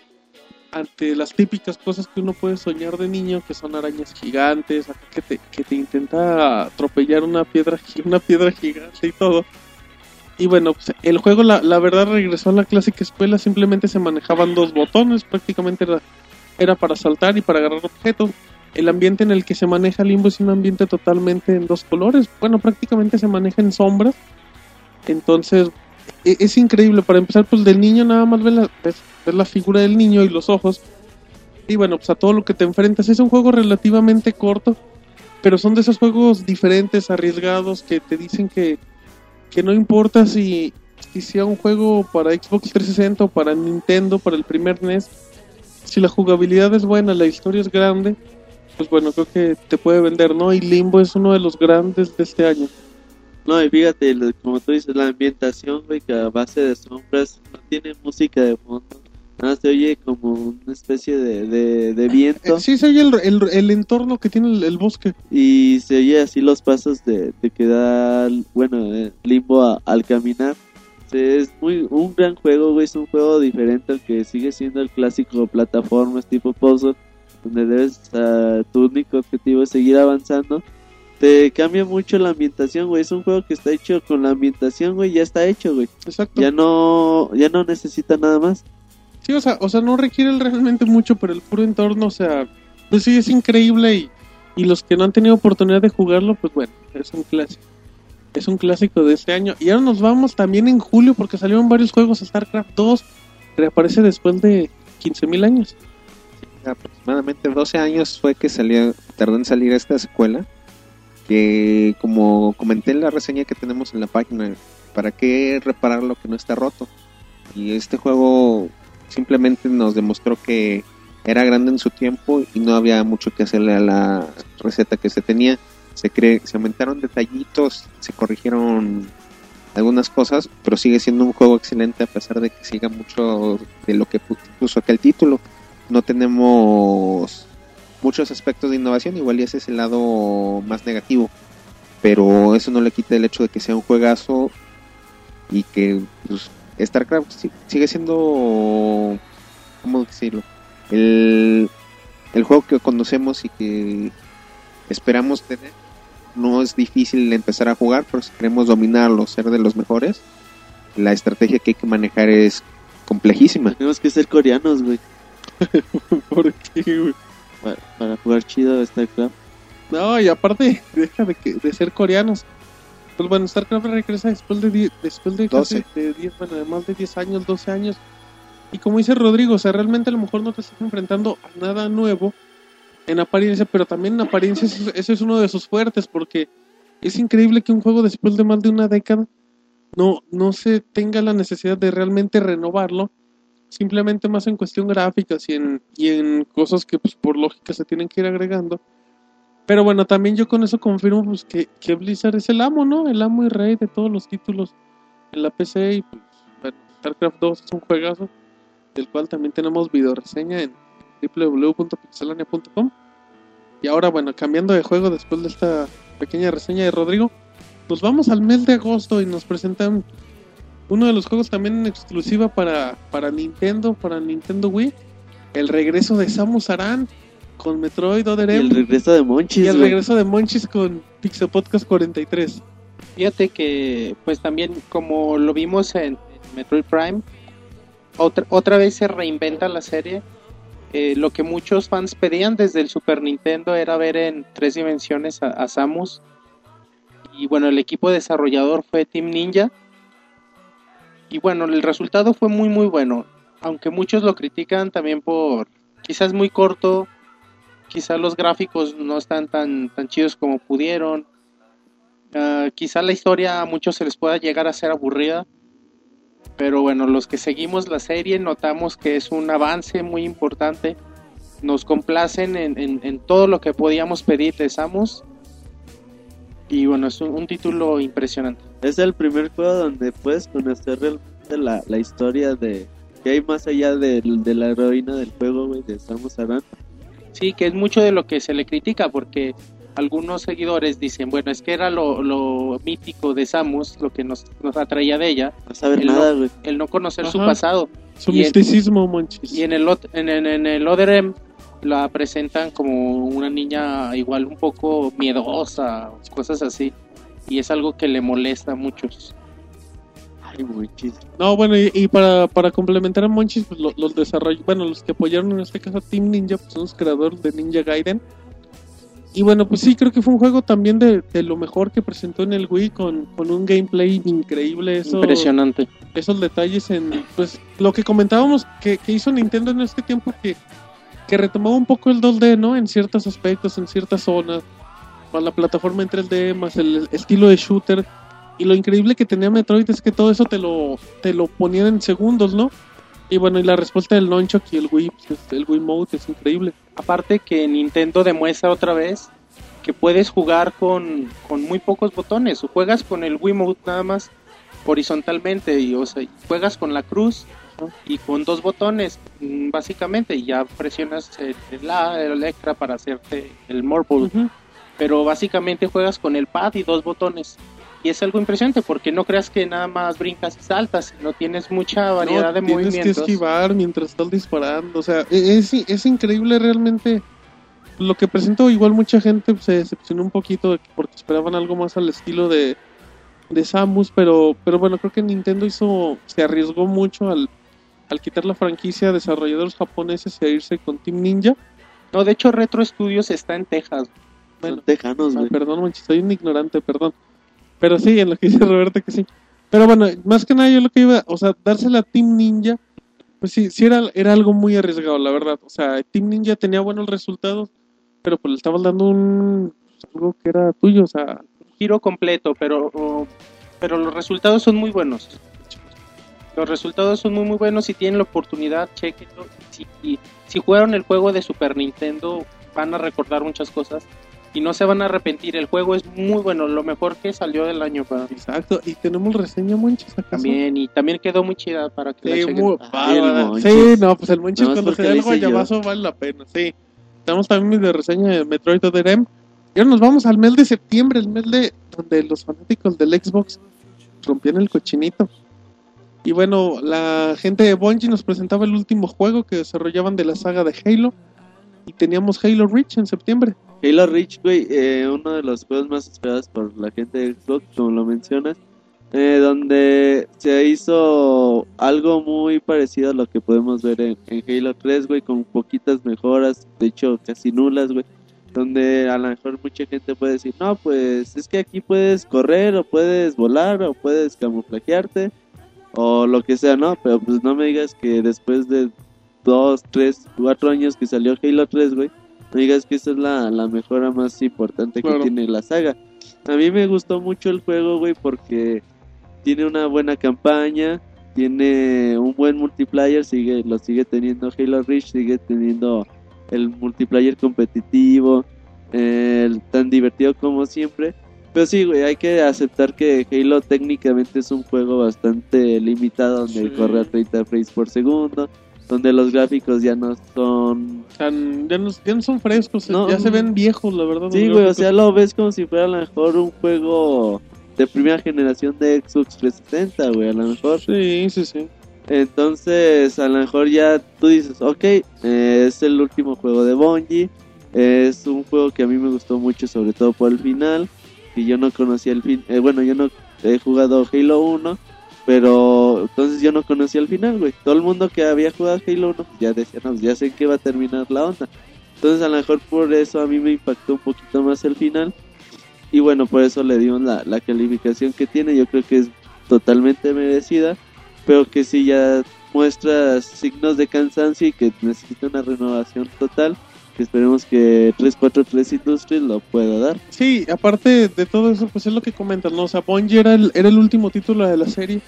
ante las típicas cosas que uno puede soñar de niño, que son arañas gigantes, que te, intenta atropellar una piedra, una piedra gigante y todo. Y bueno, pues el juego la, verdad regresó a la clásica escuela, simplemente se manejaban dos botones, prácticamente era, para saltar y para agarrar objetos. El ambiente en el que se maneja Limbo es un ambiente totalmente en dos colores, bueno, prácticamente se maneja en sombras. Entonces, e- es increíble, para empezar, pues del niño nada más ves la, ves la figura del niño y los ojos. Y bueno, pues a todo lo que te enfrentas. Es un juego relativamente corto, pero son de esos juegos diferentes, arriesgados, que te dicen que, que no importa si, si sea un juego para Xbox 360 o para Nintendo, para el primer NES, si la jugabilidad es buena, la historia es grande, pues bueno, creo que te puede vender, ¿no? Y Limbo es uno de los grandes de este año. No, y fíjate, como tú dices, la ambientación, güey, que a base de sombras no tiene música de fondo. Se oye como una especie de, de, de viento Sí, se oye el, el, el entorno que tiene el, el bosque. y se oye así los pasos de, de que da, bueno, eh, limbo a- al caminar. Es muy un gran juego, güey, es un juego diferente al que sigue siendo el clásico plataformas tipo puzzle, donde debes, ah, tu único objetivo es seguir avanzando. Te cambia mucho la ambientación, güey, es un juego que está hecho con la ambientación, güey, ya está hecho, güey. Exacto. Ya no, ya no necesita nada más. Sí, o sea, o sea, no requiere realmente mucho, pero el puro entorno, o sea, pues sí, es increíble y, y los que no han tenido oportunidad de jugarlo, pues bueno, es un clásico. Es un clásico de este año. Y ahora nos vamos también en julio porque salieron varios juegos. StarCraft 2 reaparece después de 15.000 años. aproximadamente 12 años fue que salió, tardó en salir esta secuela, que como comenté en la reseña que tenemos en la página, ¿para qué reparar lo que no está roto? Y este juego simplemente nos demostró que era grande en su tiempo y no había mucho que hacerle a la receta que se tenía. Se, cre se aumentaron detallitos, se corrigieron algunas cosas, pero sigue siendo un juego excelente a pesar de que siga mucho de lo que pu- puso aquel título no tenemos muchos aspectos de innovación, igual y ese es el lado más negativo, pero eso no le quita el hecho de que sea un juegazo y que pues, StarCraft si- sigue siendo, ¿cómo decirlo? El, el juego que conocemos y que esperamos tener. No es difícil empezar a jugar, pero si queremos dominarlo, ser de los mejores, la estrategia que hay que manejar es complejísima. Tenemos que ser coreanos, güey, ¿Por qué, güey? para, para jugar chido StarCraft. No, y aparte, deja de, que, de ser coreanos. Pues bueno, StarCraft regresa después de, die- después de casi 12. de 10, bueno, de más de 10 años, 12 años. Y como dice Rodrigo, o sea, realmente a lo mejor no te estás enfrentando a nada nuevo en apariencia, pero también en apariencia ese es uno de sus fuertes, porque es increíble que un juego después de más de una década no, no se tenga la necesidad de realmente renovarlo, simplemente más en cuestión gráficas y en, y en cosas que pues por lógica se tienen que ir agregando. Pero bueno, también yo con eso confirmo pues, que, que Blizzard es el amo, ¿no? El amo y rey de todos los títulos en la PC y pues StarCraft 2 es un juegazo del cual también tenemos video reseña en www.pixelania.com. Y ahora bueno, cambiando de juego después de esta pequeña reseña de Rodrigo, nos vamos al mes de agosto y nos presentan uno de los juegos también en exclusiva para, para Nintendo, para Nintendo Wii, el regreso de Samus Aran con Metroid Other Y el regreso de y Monchis, el güey. regreso de Monchis con Pixel Podcast 43. Fíjate que, pues también, como lo vimos en, en Metroid Prime, otra, otra vez se reinventa la serie. Eh, lo que muchos fans pedían desde el Super Nintendo era ver en tres dimensiones a, a Samus. Y bueno, el equipo desarrollador fue Team Ninja. Y bueno, el resultado fue muy, muy bueno. Aunque muchos lo critican también por quizás muy corto, quizás los gráficos no están tan, tan chidos como pudieron. Ah, quizá la historia a muchos se les pueda llegar a ser aburrida, pero bueno, los que seguimos la serie notamos que es un avance muy importante. Nos complacen en, en- todo lo que podíamos pedir de Samus. Y bueno, es un, título impresionante. Es el primer juego donde puedes conocer realmente la, la historia de que hay más allá del- de, la heroína del juego, güey, de Samus Aran. Sí, que es mucho de lo que se le critica, porque algunos seguidores dicen, bueno, es que era lo, lo mítico de Samus, lo que nos, nos atraía de ella, No saber El nada, no- güey. el no conocer su pasado. Su Y en- misticismo. Y en el, en, en- en el Other M la presentan como una niña igual un poco miedosa, cosas así. Y es algo que le molesta a muchos. Ay, muchísimo. No, bueno, y, y para, para complementar a Monchis, pues lo- los desarrollos, bueno, los que apoyaron en este caso a Team Ninja, pues son los creadores de Ninja Gaiden. Y bueno, pues sí, creo que fue un juego también de, de lo mejor que presentó en el Wii con, con un gameplay increíble. Eso, Impresionante. esos detalles en pues lo que comentábamos que, que hizo Nintendo en este tiempo que, que retomaba un poco el 2D, ¿no? En ciertos aspectos, en ciertas zonas, con la plataforma en 3D, más el estilo de shooter. Y lo increíble que tenía Metroid es que todo eso te lo, te lo ponían en segundos, ¿no? Y bueno, y la respuesta del Nunchuck y el Wii, pues, el Wii Mode es increíble. Aparte que Nintendo demuestra otra vez que puedes jugar con, con muy pocos botones. O juegas con el Wiimote nada más horizontalmente y o sea, juegas con la cruz y con dos botones mm, básicamente y ya presionas el, el A, el extra para hacerte el Marble. Pero básicamente juegas con el pad y dos botones. Y es algo impresionante porque no creas que nada más brincas y saltas, no tienes mucha variedad No, de tienes movimientos. que esquivar mientras estás disparando. O sea, e- es, es increíble realmente lo que presentó. Igual mucha gente se decepcionó un poquito porque esperaban algo más al estilo de, de Samus. Pero, pero bueno, creo que Nintendo hizo se arriesgó mucho al, al quitar la franquicia a desarrolladores japoneses y a irse con Team Ninja. No, de hecho Retro Studios está en Texas. Bueno, Son tejanos, Ah, perdón, manches, soy un ignorante, perdón. Pero sí, en lo que dice Roberto que sí. Pero bueno, más que nada yo lo que iba, o sea, dársela a Team Ninja, pues sí, sí era, era algo muy arriesgado, la verdad. O sea, Team Ninja tenía buenos resultados, pero pues le estabas dando un algo que era tuyo, o sea, giro completo, pero, pero los resultados son muy buenos. Los resultados son muy muy buenos. Si tienen la oportunidad, chequenlo. Si, si jugaron el juego de Super Nintendo, van a recordar muchas cosas y no se van a arrepentir. El juego es muy bueno, lo mejor que salió del año para mí. exacto. Y tenemos reseña, Monchis, acaso. También, y también quedó muy chida para que la Sí, chequen. muy Ah. Sí, no, pues el Monchis Nomás cuando se da el yo. guayabazo vale la pena, sí. Tenemos también mis de reseña de Metroid Other M. Y ahora nos vamos al mes de septiembre, el mes de donde los fanáticos del Xbox rompían el cochinito. Y bueno, la gente de Bungie nos presentaba el último juego que desarrollaban de la saga de Halo. Y teníamos Halo Reach en septiembre. Halo Reach, güey, eh, uno de los juegos más esperados por la gente de Xbox, como lo mencionas, eh, donde se hizo algo muy parecido a lo que podemos ver en, en Halo 3, güey, con poquitas mejoras, de hecho casi nulas, güey, donde a lo mejor mucha gente puede decir, no, pues es que aquí puedes correr, o puedes volar, o puedes camuflajearte, o lo que sea, ¿no? Pero pues no me digas que después de dos, tres, cuatro años que salió Halo 3, güey, no digas que esa es la, la mejora más importante Claro. que tiene la saga. A mí me gustó mucho el juego, güey, porque tiene una buena campaña, tiene un buen multiplayer, sigue lo sigue teniendo Halo Reach, sigue teniendo el multiplayer competitivo, eh, tan divertido como siempre. Pero sí, güey, hay que aceptar que Halo técnicamente es un juego bastante limitado, donde Sí. corre a 30 frames por segundo, donde los gráficos ya no son sea, ya no, ya no son frescos, No. ya se ven viejos, la verdad. Sí, güey, o sea, lo ves como si fuera a lo mejor un juego de primera generación de Xbox 360, güey, a lo mejor. Sí, sí, sí. Entonces, a lo mejor ya tú dices, ok, eh, es el último juego de Bungie, es un juego que a mí me gustó mucho, sobre todo por el final, que yo no conocía el fin, eh, bueno, yo no he jugado Halo 1, pero entonces yo no conocía el final, güey. Todo el mundo que había jugado Halo 1 pues, ya decía, no, ya sé que va a terminar la onda. Entonces a lo mejor por eso a mí me impactó un poquito más el final. Y bueno, por eso le dimos la, la calificación que tiene. Yo creo que es totalmente merecida. Pero que sí ya muestra signos de cansancio y que necesita una renovación total. Que esperemos que 343 Industries lo pueda dar. Sí, aparte de todo eso, pues es lo que comentan, ¿no? O sea, Bungie era el, era el último título de la serie.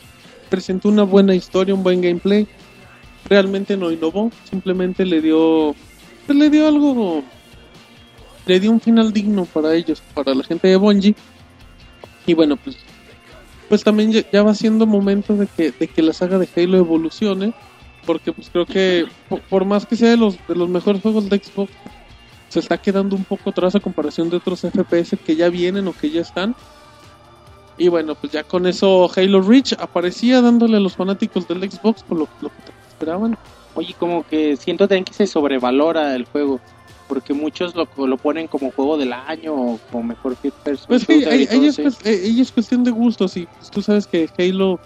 Presentó una buena historia, un buen gameplay. Realmente no innovó, simplemente le dio. Pues le dio algo. Le dio un final digno para ellos, para la gente de Bungie. Y bueno, pues. Pues también ya, ya va siendo momento de que, de que la saga de Halo evolucione. Porque pues creo que por, por más que sea de los, de los mejores juegos de Xbox, se está quedando un poco atrás a comparación de otros FPS que ya vienen o que ya están. Y bueno, pues ya con eso Halo Reach aparecía dándole a los fanáticos del Xbox por lo, lo que esperaban. Oye, como que siento también que se sobrevalora el juego. Porque muchos lo, lo ponen como juego del año o como mejor first person Pues sí, ahí, ahí es, eh, ahí es cuestión de gustos y pues, tú sabes que Halo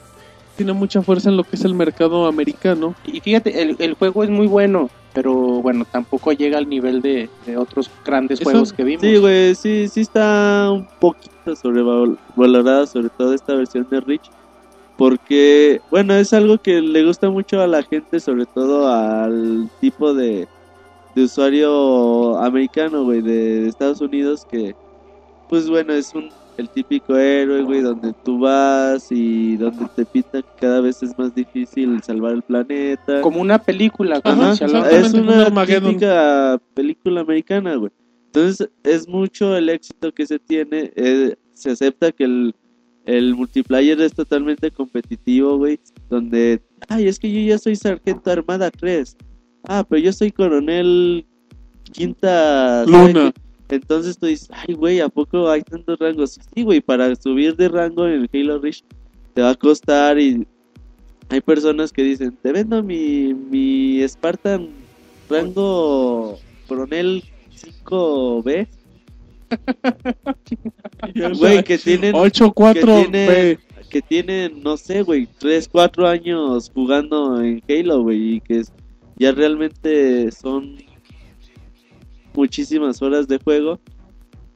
tiene mucha fuerza en lo que es el mercado americano. Y fíjate, el, el juego es muy bueno, pero bueno, tampoco llega al nivel de, de otros grandes Eso- juegos que vimos. Sí, güey, sí, sí está un poquito sobrevalorada, sobre todo esta versión de Rich. Porque, bueno, es algo que le gusta mucho a la gente, sobre todo al tipo de, de usuario americano, güey, de, de Estados Unidos, que, pues bueno, es un el típico héroe, güey, donde tú vas y donde te pinta que cada vez es más difícil salvar el planeta. Como una película Ajá. Es un una típica película americana, güey. Entonces, es mucho el éxito que se tiene. eh, se acepta que el, el multiplayer es totalmente competitivo, güey. Donde, ay, es que yo ya soy sargento armada 3. Ah, pero yo soy coronel quinta. ¿sabe Luna. Entonces tú dices, ay, güey, ¿a poco hay tantos rangos? Sí, güey, para subir de rango en el Halo Reach te va a costar y hay personas que dicen, te vendo mi, mi Spartan rango coronel 5B. Güey, que tienen, 8-4 que tiene- que tienen, no sé, güey, 3, 4 años jugando en Halo, güey, y que ya realmente son muchísimas horas de juego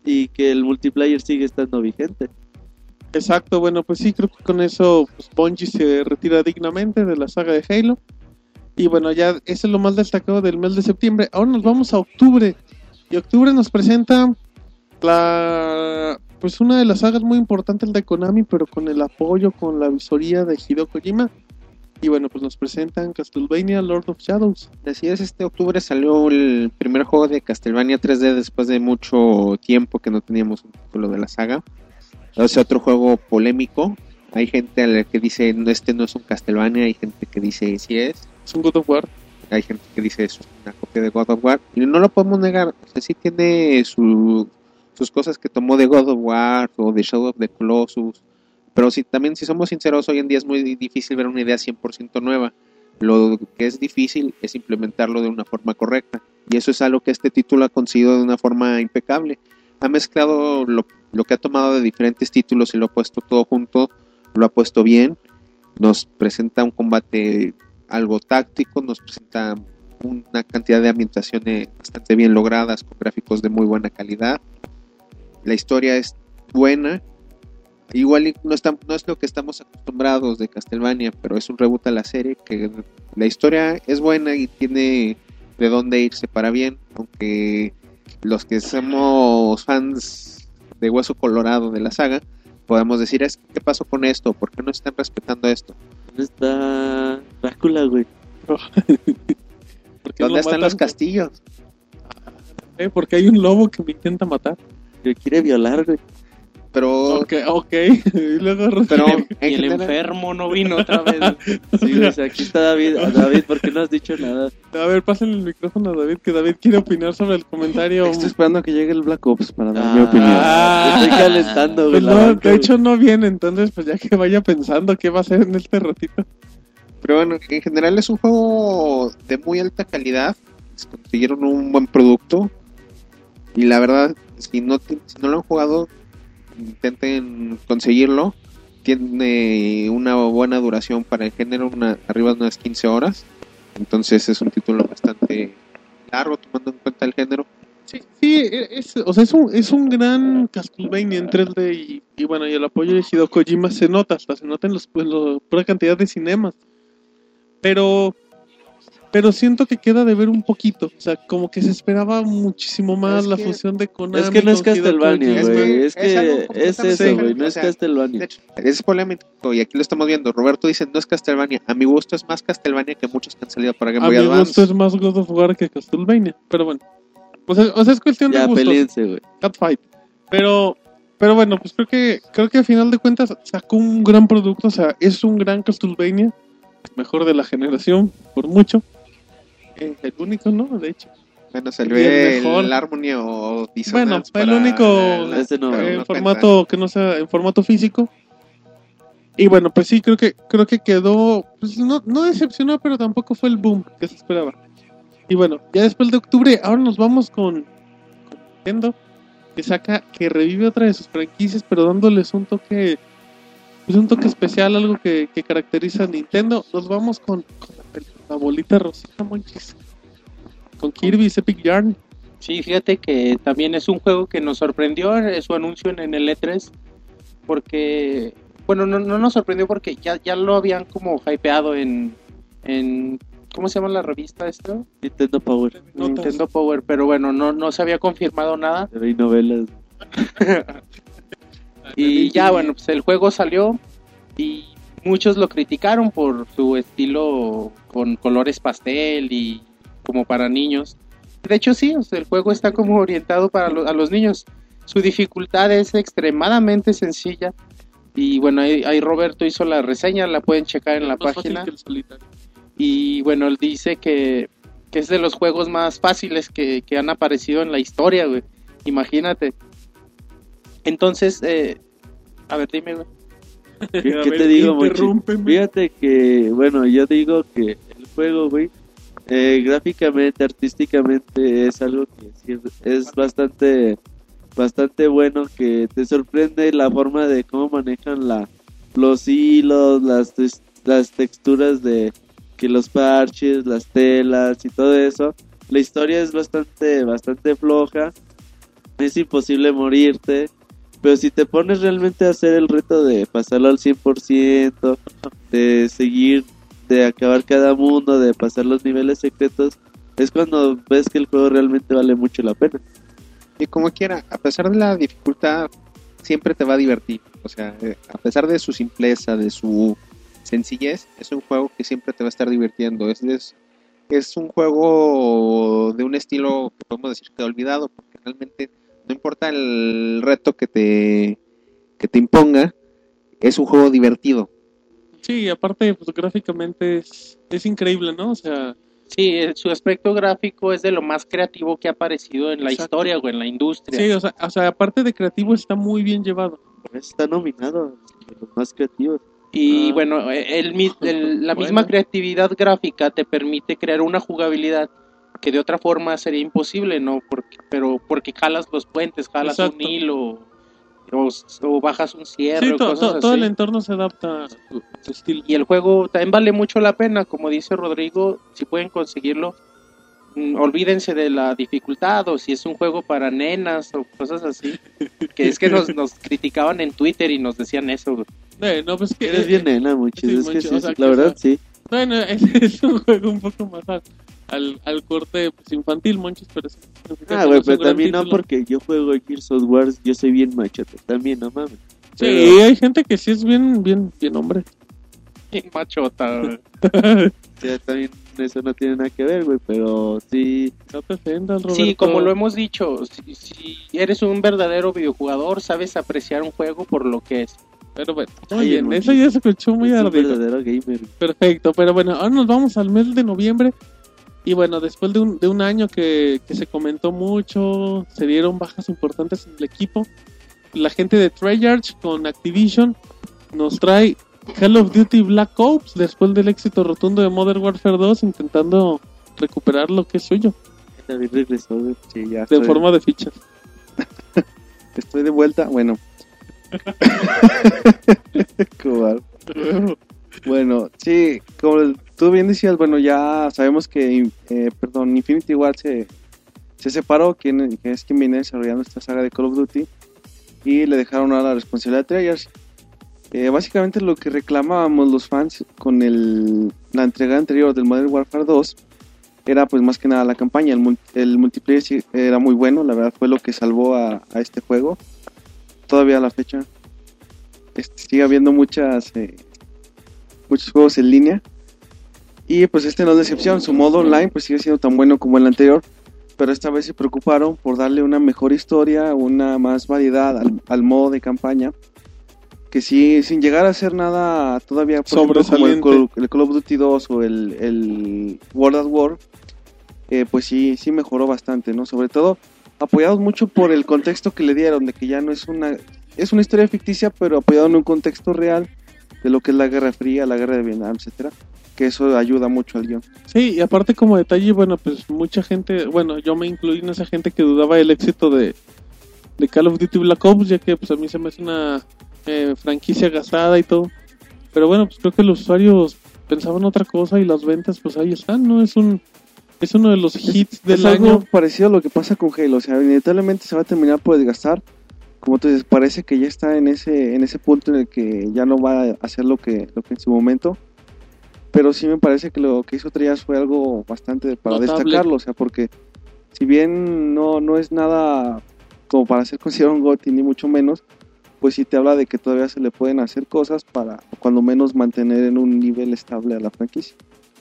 y que el multiplayer sigue estando vigente. Exacto, bueno, pues sí, creo que con eso pues, se retira dignamente de la saga de Halo. Y bueno, ya ese es lo más destacado del mes de septiembre. Ahora nos vamos a octubre. Y octubre nos presenta la pues una de las sagas muy importantes de Konami, pero con el apoyo, con la visoría de Hideo Kojima. Y bueno, pues nos presentan Castlevania Lord of Shadows. Así es, este octubre salió el primer juego de Castlevania 3D después de mucho tiempo que no teníamos un título de la saga. Es otro juego polémico. Hay gente a la que dice, no, este no es un Castlevania, hay gente que dice, sí es. Es un God of War. Hay gente que dice, es una copia de God of War. Y no lo podemos negar, o sea, sí tiene su- sus cosas que tomó de God of War o de Shadow of the Colossus. Pero si también, si somos sinceros, hoy en día es muy difícil ver una idea 100% nueva. Lo que es difícil es implementarlo de una forma correcta. Y eso es algo que este título ha conseguido de una forma impecable. Ha mezclado lo, lo que ha tomado de diferentes títulos y lo ha puesto todo junto, lo ha puesto bien. Nos presenta un combate algo táctico, nos presenta una cantidad de ambientaciones bastante bien logradas, con gráficos de muy buena calidad. La historia es buena. Igual no, está- no es lo que estamos acostumbrados de Castlevania, pero es un reboot a la serie que la historia es buena y tiene de dónde irse para bien, aunque los que somos fans de Hueso Colorado de la saga, podemos decir, es, ¿qué pasó con esto? ¿Por qué no están respetando esto? ¿Dónde está Drácula, güey? Porque ¿Dónde lo están matan, los castillos? eh, Porque hay un lobo que me intenta matar. Que quiere violar, güey. Pero, Ok, ok. y luego pero Y el general- enfermo no vino otra vez. Sí, o sea, aquí está David. Ah, David, ¿por qué no has dicho nada? A ver, pásenle el micrófono a David, que David quiere opinar sobre el comentario. Estoy esperando a que llegue el Black Ops para dar Ah, mi opinión. Ah. Estoy calentando, güey. Pues no, de hecho no viene, entonces pues ya que vaya pensando qué va a hacer en este ratito. Pero bueno, en general es un juego de muy alta calidad. Consiguieron un buen producto. Y la verdad, si no, si no lo han jugado, intenten conseguirlo. Tiene una buena duración para el género, arriba de unas 15 horas. Entonces es un título bastante largo tomando en cuenta el género. Sí, sí, es, o sea, es un, es un gran Castlevania en 3D y, y bueno, y el apoyo de Hideo se nota, hasta se nota en los, en cantidad de cinemas. Pero, pero siento que queda de ver un poquito, o sea, como que se esperaba muchísimo más Es la que- fusión de Konami. Es que no es Castlevania. Es güey. que Es es que es completamente eso, güey. No o es Castlevania. De hecho, es polémico y aquí lo estamos viendo. Roberto dice, no es Castlevania. A mi gusto es más Castlevania que muchos que han salido para Game A Boy mi Advance. gusto es más God of War que Castlevania, pero bueno. O sea, o sea, es cuestión de Ya, gustos. peleense, güey. Catfight. Pero, pero bueno, pues creo que, creo que a final de cuentas sacó un gran producto, o sea, es un gran Castlevania, mejor de la generación, por mucho. El único, ¿no? De hecho. Bueno, salió el el. Harmony o Bueno, el único la- no, en no formato que no sea en formato físico. Y bueno, pues sí, creo que creo que quedó pues no, no decepcionó, pero tampoco fue el boom que se esperaba. Y bueno, ya después de octubre, ahora nos vamos con, con Nintendo, que saca, que revive otra de sus franquicias, pero dándoles un toque, pues un toque especial, algo que, que caracteriza a Nintendo. Nos vamos con, con la, pel- la bolita rosita, monchis. Con Kirby's Epic Yarn. Sí, fíjate que también es un juego que nos sorprendió su anuncio en, el E3, porque, bueno, no, no nos sorprendió porque ya, ya lo habían como hypeado en, en, ¿cómo se llama la revista esto? Nintendo Power. Notas. Nintendo Power, pero bueno, no, no se había confirmado nada. TV y novelas. Y ya, bueno, pues el juego salió y muchos lo criticaron por su estilo con colores pastel y como para niños. De hecho, sí, o sea, el juego está como orientado para lo- a los niños. Su dificultad es extremadamente sencilla. Y bueno, ahí, ahí Roberto hizo la reseña, la pueden checar en la Más página. Y bueno, él dice que, que es de los juegos más fáciles que, que han aparecido en la historia, güey. Imagínate. Entonces, eh, a ver, dime, güey. ¿Qué, ver, te digo. Fíjate que, bueno, yo digo que el juego, güey, eh, gráficamente, artísticamente, es algo que sí es, bastante, bastante bueno, que te sorprende la forma de cómo manejan la, los hilos, las, las texturas de que los parches, las telas y todo eso. La historia es bastante, bastante floja. Es imposible morirte. Pero si te pones realmente a hacer el reto de pasarlo al 100%, de seguir, de acabar cada mundo, de pasar los niveles secretos, es cuando ves que el juego realmente vale mucho la pena. Y como quiera, a pesar de la dificultad, siempre te va a divertir. O sea, eh, a pesar de su simpleza, de su sencillez, es un juego que siempre te va a estar divirtiendo. Es, es, un juego de un estilo que podemos decir que olvidado, porque realmente no importa el reto que te, que te imponga, es un juego divertido. Sí, aparte, pues gráficamente es, es increíble, ¿no? O sea, Sí, eh, su aspecto gráfico es de lo más creativo que ha aparecido en la Exacto. historia o en la industria. sí, o sea, o sea, aparte de creativo está muy bien llevado. Está nominado de los más creativos. Y Ah. bueno, el, el- la Bueno. misma creatividad gráfica te permite crear una jugabilidad que de otra forma sería imposible, ¿no? Porque, pero porque jalas los puentes, jalas Exacto. un hilo o, o bajas un cierre Sí, o to- cosas to- todo así. el entorno se adapta a su, estilo. Y el juego también vale mucho la pena, como dice Rodrigo, si pueden conseguirlo, mm, olvídense de la dificultad o si es un juego para nenas o cosas así. Que es que nos, nos criticaban en Twitter y nos decían eso. Eh, no, pues que Eres bien nena, muchis. sí, es que sí, o sea, sí, que, la verdad, sí. Bueno, es, es un juego un poco más al, al, corte pues, infantil, monchis, pero sí. Ah, güey, es un pero también no título. porque yo juego Gears of War, yo soy bien machote. También, no mames. Sí, Pero- hay gente que sí es bien, bien, bien hombre. Bien machota. güey. Sea, también eso no tiene nada que ver, güey, pero sí. No te ofendas, Roberto. Sí, como lo hemos dicho, si, si eres un verdadero videojugador, sabes apreciar un juego por lo que es. Pero bueno, muy Oye, bien, eso ya se escuchó muy es un ardido. verdadero gamer. Perfecto, pero bueno, ahora nos vamos al mes de noviembre. Y bueno, después de un, de un año que, que se comentó mucho, se dieron bajas importantes en el equipo. La gente de Treyarch con Activision nos trae Call of Duty Black Ops después del éxito rotundo de Modern Warfare 2, intentando recuperar lo que es suyo. Sí, ya de estoy, forma de fichas. estoy de vuelta. Bueno. Bueno, sí, como el- tú bien decías, bueno, ya sabemos que, eh, perdón, Infinity Ward se, se separó, quien, es quien viene desarrollando esta saga de Call of Duty, y le dejaron a la responsabilidad de Treyarch. Básicamente lo que reclamábamos los fans con el, la entrega anterior del Modern Warfare 2 era pues más que nada la campaña, el, el multiplayer sí era muy bueno, la verdad fue lo que salvó a, a este juego. Todavía a la fecha este, sigue habiendo muchas eh, muchos juegos en línea y pues este no es la excepción, su modo online pues sigue siendo tan bueno como el anterior, pero esta vez se preocuparon por darle una mejor historia, una más variedad al, al modo de campaña que sí, sin llegar a ser nada todavía por ejemplo, como el. Call, el Call of Duty 2 o el, el World at War, eh, pues sí, sí mejoró bastante, ¿no? Sobre todo apoyados mucho por el contexto que le dieron, de que ya no es una, es una historia ficticia, pero apoyado en un contexto real de lo que es la Guerra Fría, la Guerra de Vietnam, etcétera, que eso ayuda mucho al guion. Sí, y aparte como detalle, bueno, pues mucha gente, bueno, yo me incluí en esa gente que dudaba del éxito de, de Call of Duty Black Ops, ya que pues a mí se me hace una eh, franquicia gastada y todo. Pero bueno, pues creo que los usuarios pensaban otra cosa y las ventas pues ahí están, ¿no? Es un es uno de los hits del es algo año. parecido a lo que pasa con Halo, o sea, inevitablemente se va a terminar por desgastar. Como tú dices, parece que ya está en ese en ese punto en el que ya no va a hacer lo que lo que en su momento. Pero sí me parece que lo que hizo Trias fue algo bastante para Notable. destacarlo, o sea, porque si bien no no es nada como para ser considerado un GOTY ni mucho menos, pues sí te habla de que todavía se le pueden hacer cosas para cuando menos mantener en un nivel estable a la franquicia.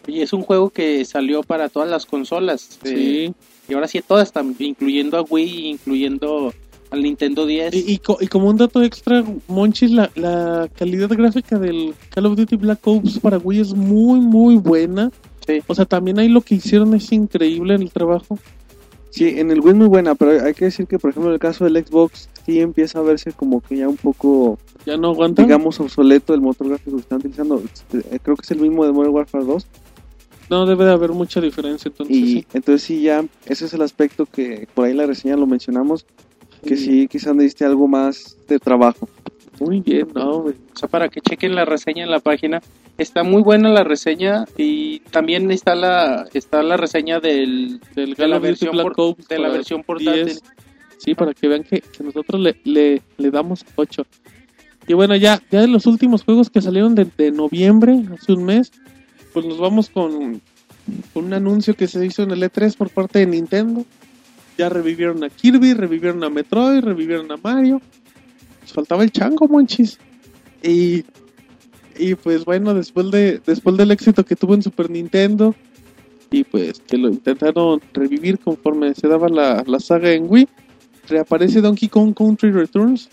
Y es un juego que salió para todas las consolas. eh, Sí. y ahora sí todas, incluyendo a Wii, incluyendo al Nintendo 10. Y, y co- y como un dato extra, Monchis, la, la calidad gráfica del Call of Duty Black Ops para Wii es muy, muy buena. Sí. O sea, también ahí lo que hicieron es increíble en el trabajo. Sí, en el Wii es muy buena, pero hay que decir que, por ejemplo, en el caso del Xbox, sí empieza a verse como que ya un poco, Ya no aguanta. digamos, obsoleto el motor gráfico que están utilizando. Eh, Creo que es el mismo de Modern Warfare 2. No debe de haber mucha diferencia. Entonces, Y sí. entonces sí, ya, ese es el aspecto que por ahí en la reseña lo mencionamos, que sí, quizás necesite algo más de trabajo. Muy bien, no, güey. O sea, para que chequen la reseña en la página. Está muy buena la reseña y también está la está la reseña del, Del de la versión Black por- Ops de la versión portátil. 10. Sí, para que vean que, que nosotros le, le, le damos 8. Y bueno, ya, ya de los últimos juegos que salieron de, de noviembre, hace un mes, pues nos vamos con, con un anuncio que se hizo en el E3 por parte de Nintendo. Ya revivieron a Kirby, revivieron a Metroid, revivieron a Mario. Pues faltaba el chango, monchis. Y, y pues bueno, después, de, después del éxito que tuvo en Super Nintendo, y pues que lo intentaron revivir conforme se daba la, la saga en Wii. Reaparece Donkey Kong Country Returns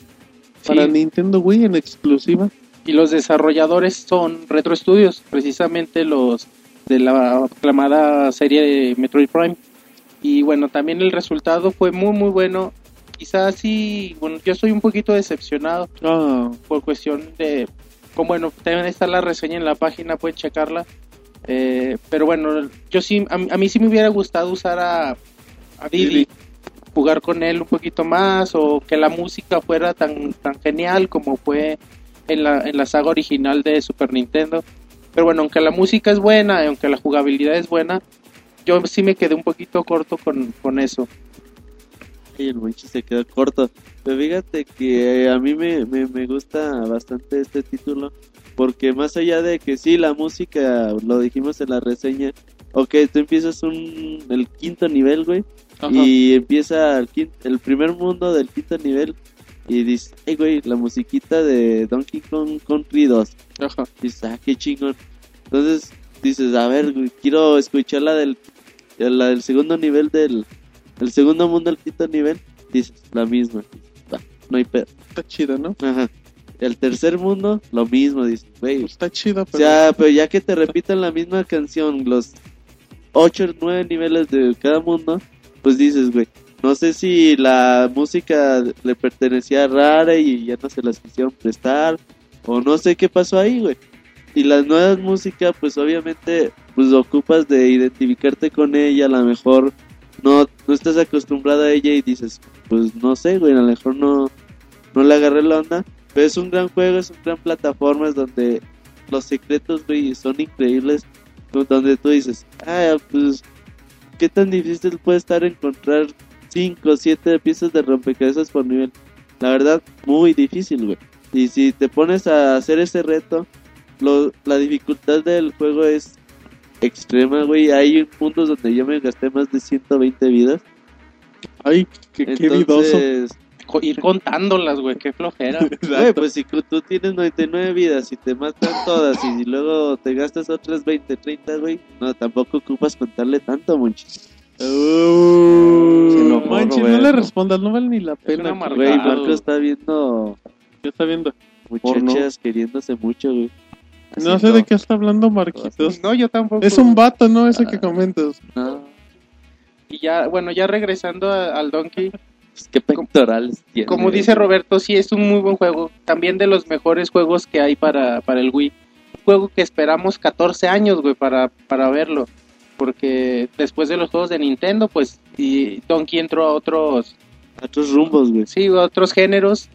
para. Nintendo Wii en exclusiva. Y los desarrolladores son Retro Studios, precisamente los de la aclamada serie de Metroid Prime. Y bueno, también el resultado fue muy muy bueno. Quizás sí, bueno, yo estoy un poquito decepcionado Ah, por cuestión de... Como bueno, también está la reseña en la página, pueden checarla. Eh, pero bueno, yo sí, a, mí- a mí sí me hubiera gustado usar a, a Didi, Didi. jugar con él un poquito más o que la música fuera tan, tan genial como fue en la, en la saga original de Super Nintendo. Pero bueno, aunque la música es buena, aunque la jugabilidad es buena, yo sí me quedé un poquito corto con, con eso. Y el Monchi se quedó corto. Pero fíjate que eh, a mí me, me, me gusta bastante este título. Porque más allá de que sí, la música, lo dijimos en la reseña. Ok, tú empiezas un, el quinto nivel, güey. ajá. Y empieza el, quin- el primer mundo del quinto nivel. Y dices, hey, güey, la musiquita de Donkey Kong Country 2. ajá. Dices, ah, qué chingón. Entonces dices, a ver, güey, quiero escuchar la del, la del segundo nivel del, el segundo mundo del quinto nivel. Dices, la misma. Va, no hay pedo. Está chido, ¿no? Ajá. El tercer mundo, lo mismo, dices, güey. Pues está chido, O pero sea, pero ya que te repitan la misma canción, los 8 o 9 niveles de cada mundo, pues dices, güey, no sé si la música le pertenecía a Rara y ya no se las quisieron prestar, o no sé qué pasó ahí, güey. Y las nuevas músicas, pues obviamente, pues ocupas de identificarte con ella, a lo mejor no, no estás acostumbrada a ella y dices, pues no sé, güey, a lo mejor no, no le agarré la onda. Pero es un gran juego, es un gran plataforma, es donde los secretos, güey, son increíbles. Donde tú dices, ah, pues, ¿qué tan difícil puede estar encontrar 5 o 7 piezas de rompecabezas por nivel? La verdad, muy difícil, güey. Y si te pones a hacer ese reto, lo, la dificultad del juego es extrema, güey. Hay mundos donde yo me gasté más de 120 vidas. ay, qué, qué vidoso. Ir contándolas, güey, qué flojera. Güey, pues si tú tienes 99 vidas y te matan todas y luego te gastas otras 20, 30, güey, no, tampoco ocupas contarle tanto, monchis. Uh, enojó, manches, no le respondas, no vale ni la pena. Güey. Marco está viendo ¿Qué está viendo? muchachas queriéndose mucho, güey. No sé de qué está hablando Marquitos. no, yo tampoco. Es un vato, ¿no? Ese que comentas. No, Y ya, bueno, ya regresando a- al Donkey, Pues, qué pectorales tiene. como dice Roberto, sí es un muy buen juego. También de los mejores juegos que hay para, para el Wii. Un juego que esperamos 14 años, güey, para, para verlo. Porque después de los juegos de Nintendo, pues, y Donkey entró a otros, Otros rumbos, güey. sí, a otros géneros.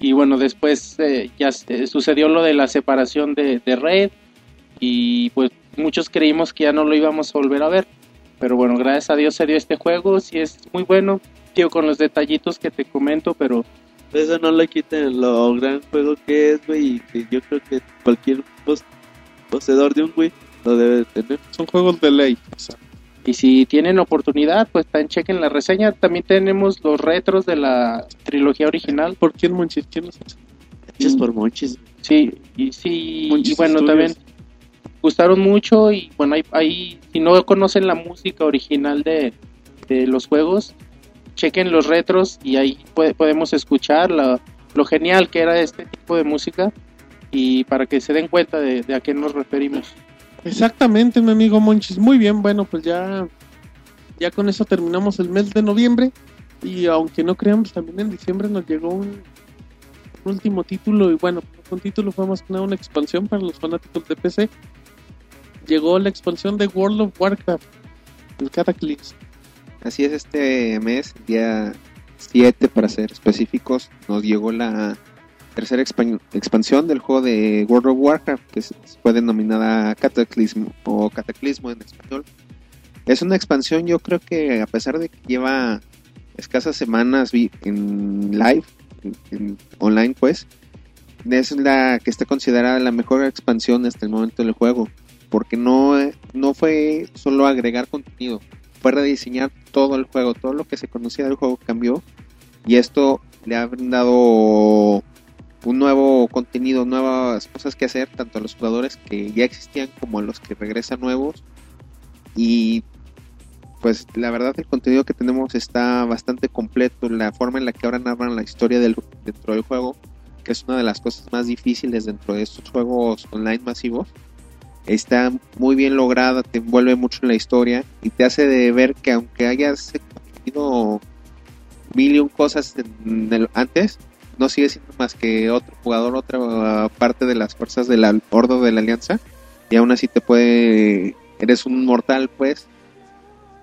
Y bueno, después eh, ya se- sucedió lo de la separación de, de Red. Y pues muchos creímos que ya no lo íbamos a volver a ver. Pero bueno, gracias a Dios se dio este juego. Sí es muy bueno. Tío, con los detallitos que te comento, pero Eso no le quiten lo gran juego que es, güey, y que yo creo que cualquier pos- poseedor de un Wii lo debe de tener. Son juegos de ley. o sea, Y si tienen oportunidad, pues también chequen la reseña. También tenemos los retros de la trilogía original. ¿Por quién, Monchis? ¿Quién los hace? Hechos por monchis. Sí, y sí, Monchis y bueno, Studios. también gustaron mucho. Y bueno, ahí, ahí, si no conocen la música original de, de los juegos, chequen los retros y ahí puede- podemos escuchar la- lo genial que era este tipo de música. Y para que se den cuenta de, de a qué nos referimos. Exactamente, mi amigo Monchis. Muy bien, bueno, pues ya, ya con eso terminamos el mes de noviembre. Y aunque no creamos, también en diciembre nos llegó un, último título. Y bueno, un título fue más que nada una expansión para los fanáticos de PC. Llegó la expansión de World of Warcraft, el Cataclysm. Así es, este mes, día 7 para ser específicos, nos llegó la tercera expan- expansión del juego de World of Warcraft, que fue denominada Cataclysm o Cataclismo en español. Es una expansión, yo creo que a pesar de que lleva escasas semanas en live, en- en online pues, es la que está considerada la mejor expansión hasta el momento del juego, porque no, no fue solo agregar contenido, fue rediseñar todo el juego, todo lo que se conocía del juego cambió y esto le ha brindado un nuevo contenido, nuevas cosas que hacer tanto a los jugadores que ya existían como a los que regresan nuevos. Y pues la verdad el contenido que tenemos está bastante completo, la forma en la que ahora narran la historia del, dentro del juego, que es una de las cosas más difíciles dentro de estos juegos online masivos, está muy bien lograda, te envuelve mucho en la historia y te hace de ver que aunque hayas conseguido mil y un cosas en el- antes, no sigue siendo más que otro jugador, otra parte de las fuerzas del al- Ordo de la Alianza y aún así te puede, eres un mortal pues.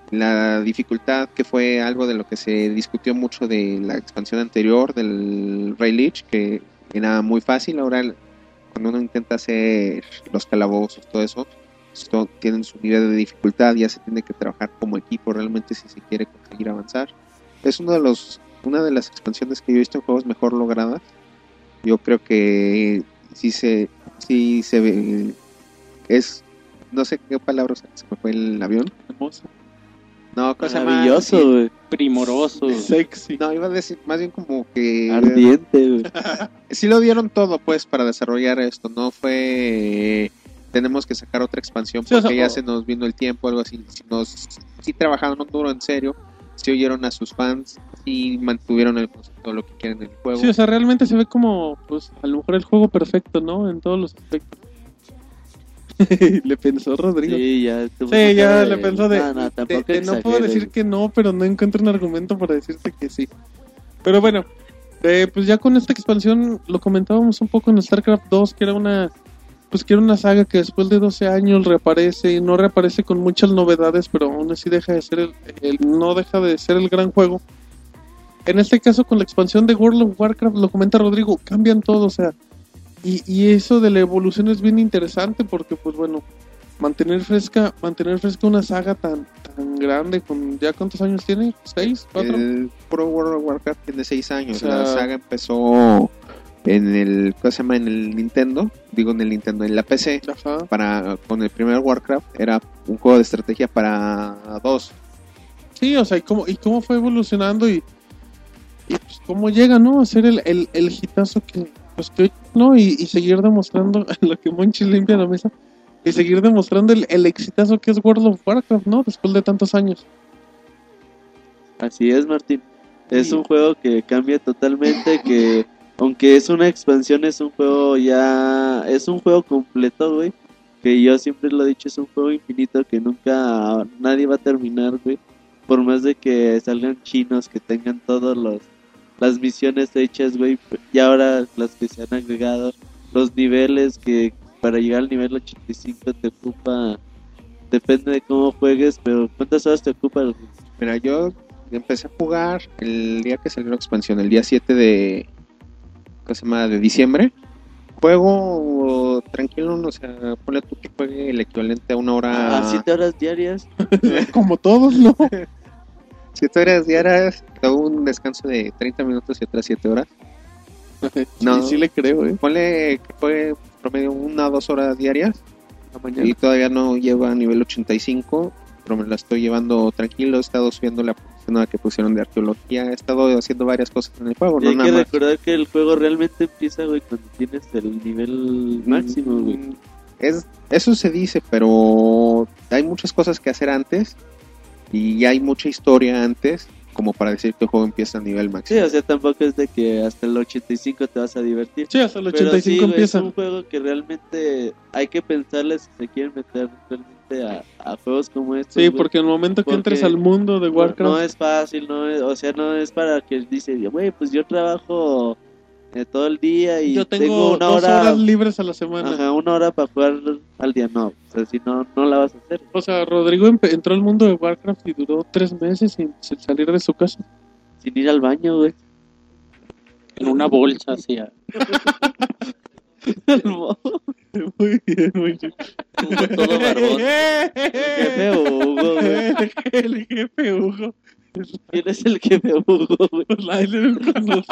La dificultad que fue algo de lo que se discutió mucho de la expansión anterior del Rey Lich, que era muy fácil, ahora cuando uno intenta hacer los calabozos, todo eso, esto tienen su nivel de dificultad, ya se tiene que trabajar como equipo realmente si se quiere conseguir avanzar. Es uno de los, una de las expansiones que yo he visto en juegos mejor logradas. Yo creo que sí se, sí se ve, es, no sé qué palabra se me fue el avión. Hermoso, No, cosa más. Maravilloso, güey. Primoroso. sexy. No, iba a decir más bien como que Ardiente, sí lo dieron todo pues para desarrollar esto, no fue tenemos que sacar otra expansión Sí, o porque sea, ya o- se nos vino el tiempo, algo así, si nos sí trabajaron duro en serio, sí oyeron a sus fans y mantuvieron el concepto lo que quieren en el juego. Sí, o sea, realmente se ve como, pues, a lo mejor el juego perfecto, ¿no? En todos los aspectos. le pensó Rodrigo. Sí, Sí, ya. una ya le pensó de, No, no, de- tampoco de no puedo decir que no, pero no encuentro un argumento para decirte que sí. Pero bueno, eh, pues ya con esta expansión lo comentábamos un poco en StarCraft 2, que era una pues que era una saga que después de 12 años reaparece y no reaparece con muchas novedades, pero aún así deja de ser el, el- no deja de ser el gran juego. En este caso con la expansión de World of Warcraft, lo comenta Rodrigo, cambian todo, o sea, y, y eso de la evolución es bien interesante porque pues bueno, mantener fresca, mantener fresca una saga tan tan grande con ya cuántos años tiene, seis, cuatro. El Pro World of Warcraft tiene 6 años. O sea- la saga empezó en el, ¿cómo se llama? En el Nintendo, digo en el Nintendo, en la PC. Ajá. Para, con el primer Warcraft era un juego de estrategia para dos. Sí, o sea, y cómo, y cómo fue evolucionando y, cómo llega, ¿no? A ser el, el, el hitazo que, pues que, ¿no? Y, y seguir demostrando lo que Monchi limpia la mesa y seguir demostrando el, el exitazo que es World of Warcraft, ¿no? Después de tantos años. Así es, Martín. Es Sí. un juego que cambia totalmente, que aunque es una expansión, es un juego ya... Es un juego completo, güey. Que yo siempre lo he dicho, es un juego infinito que nunca nadie va a terminar, güey. por más de que salgan chinos que tengan todos los las misiones hechas, güey, y ahora las que se han agregado, los niveles que para llegar al nivel 85 te ocupa depende de cómo juegues, pero ¿cuántas horas te ocupa? Mira, yo empecé a jugar el día que salió la expansión, el día 7 de. ¿Cómo se llama? De diciembre. Juego tranquilo, o sea, ponle tú que juegue el equivalente a una hora. A 7 horas diarias. Como todos, ¿no? 7 horas diarias, luego un descanso de 30 minutos y otras 7 horas. No. Sí, sí le creo, ¿eh? Ponle que juegue promedio una o dos horas diarias. Y todavía no lleva a nivel 85, pero me la estoy llevando tranquilo. He estado subiendo la posición nueva que pusieron de arqueología. He estado haciendo varias cosas en el juego, Y no hay nada que más. recordar que el juego realmente empieza, güey, cuando tienes el nivel máximo, güey. Mm, Es, eso se dice, pero hay muchas cosas que hacer antes y hay mucha historia antes como para decir que el juego empieza a nivel Sí, máximo. o sea, tampoco es de que hasta el 85 te vas a divertir. Sí, hasta el Pero 85 sí, güey, empieza. Es un juego que realmente hay que pensarle si se quieren meter realmente a, a juegos como estos. Sí, güey. porque en el momento que entres al mundo de No- Warcraft, No, es fácil, no es, o sea, no es para que dice, güey, pues yo trabajo eh, todo el día y yo tengo, una dos hora, horas libres a la semana. ajá, una hora para jugar al día, no, o sea, si no, no la vas a hacer. O sea, Rodrigo entró al mundo de Warcraft y duró tres meses sin, sin salir de su casa. Sin ir al baño, güey. En una bolsa, así. a- Muy bien, muy bien. Todo barbón. Jefe Hugo, güey. El jefe Hugo. ¿Quién es el jefe Hugo, güey? La- Él era un conocido.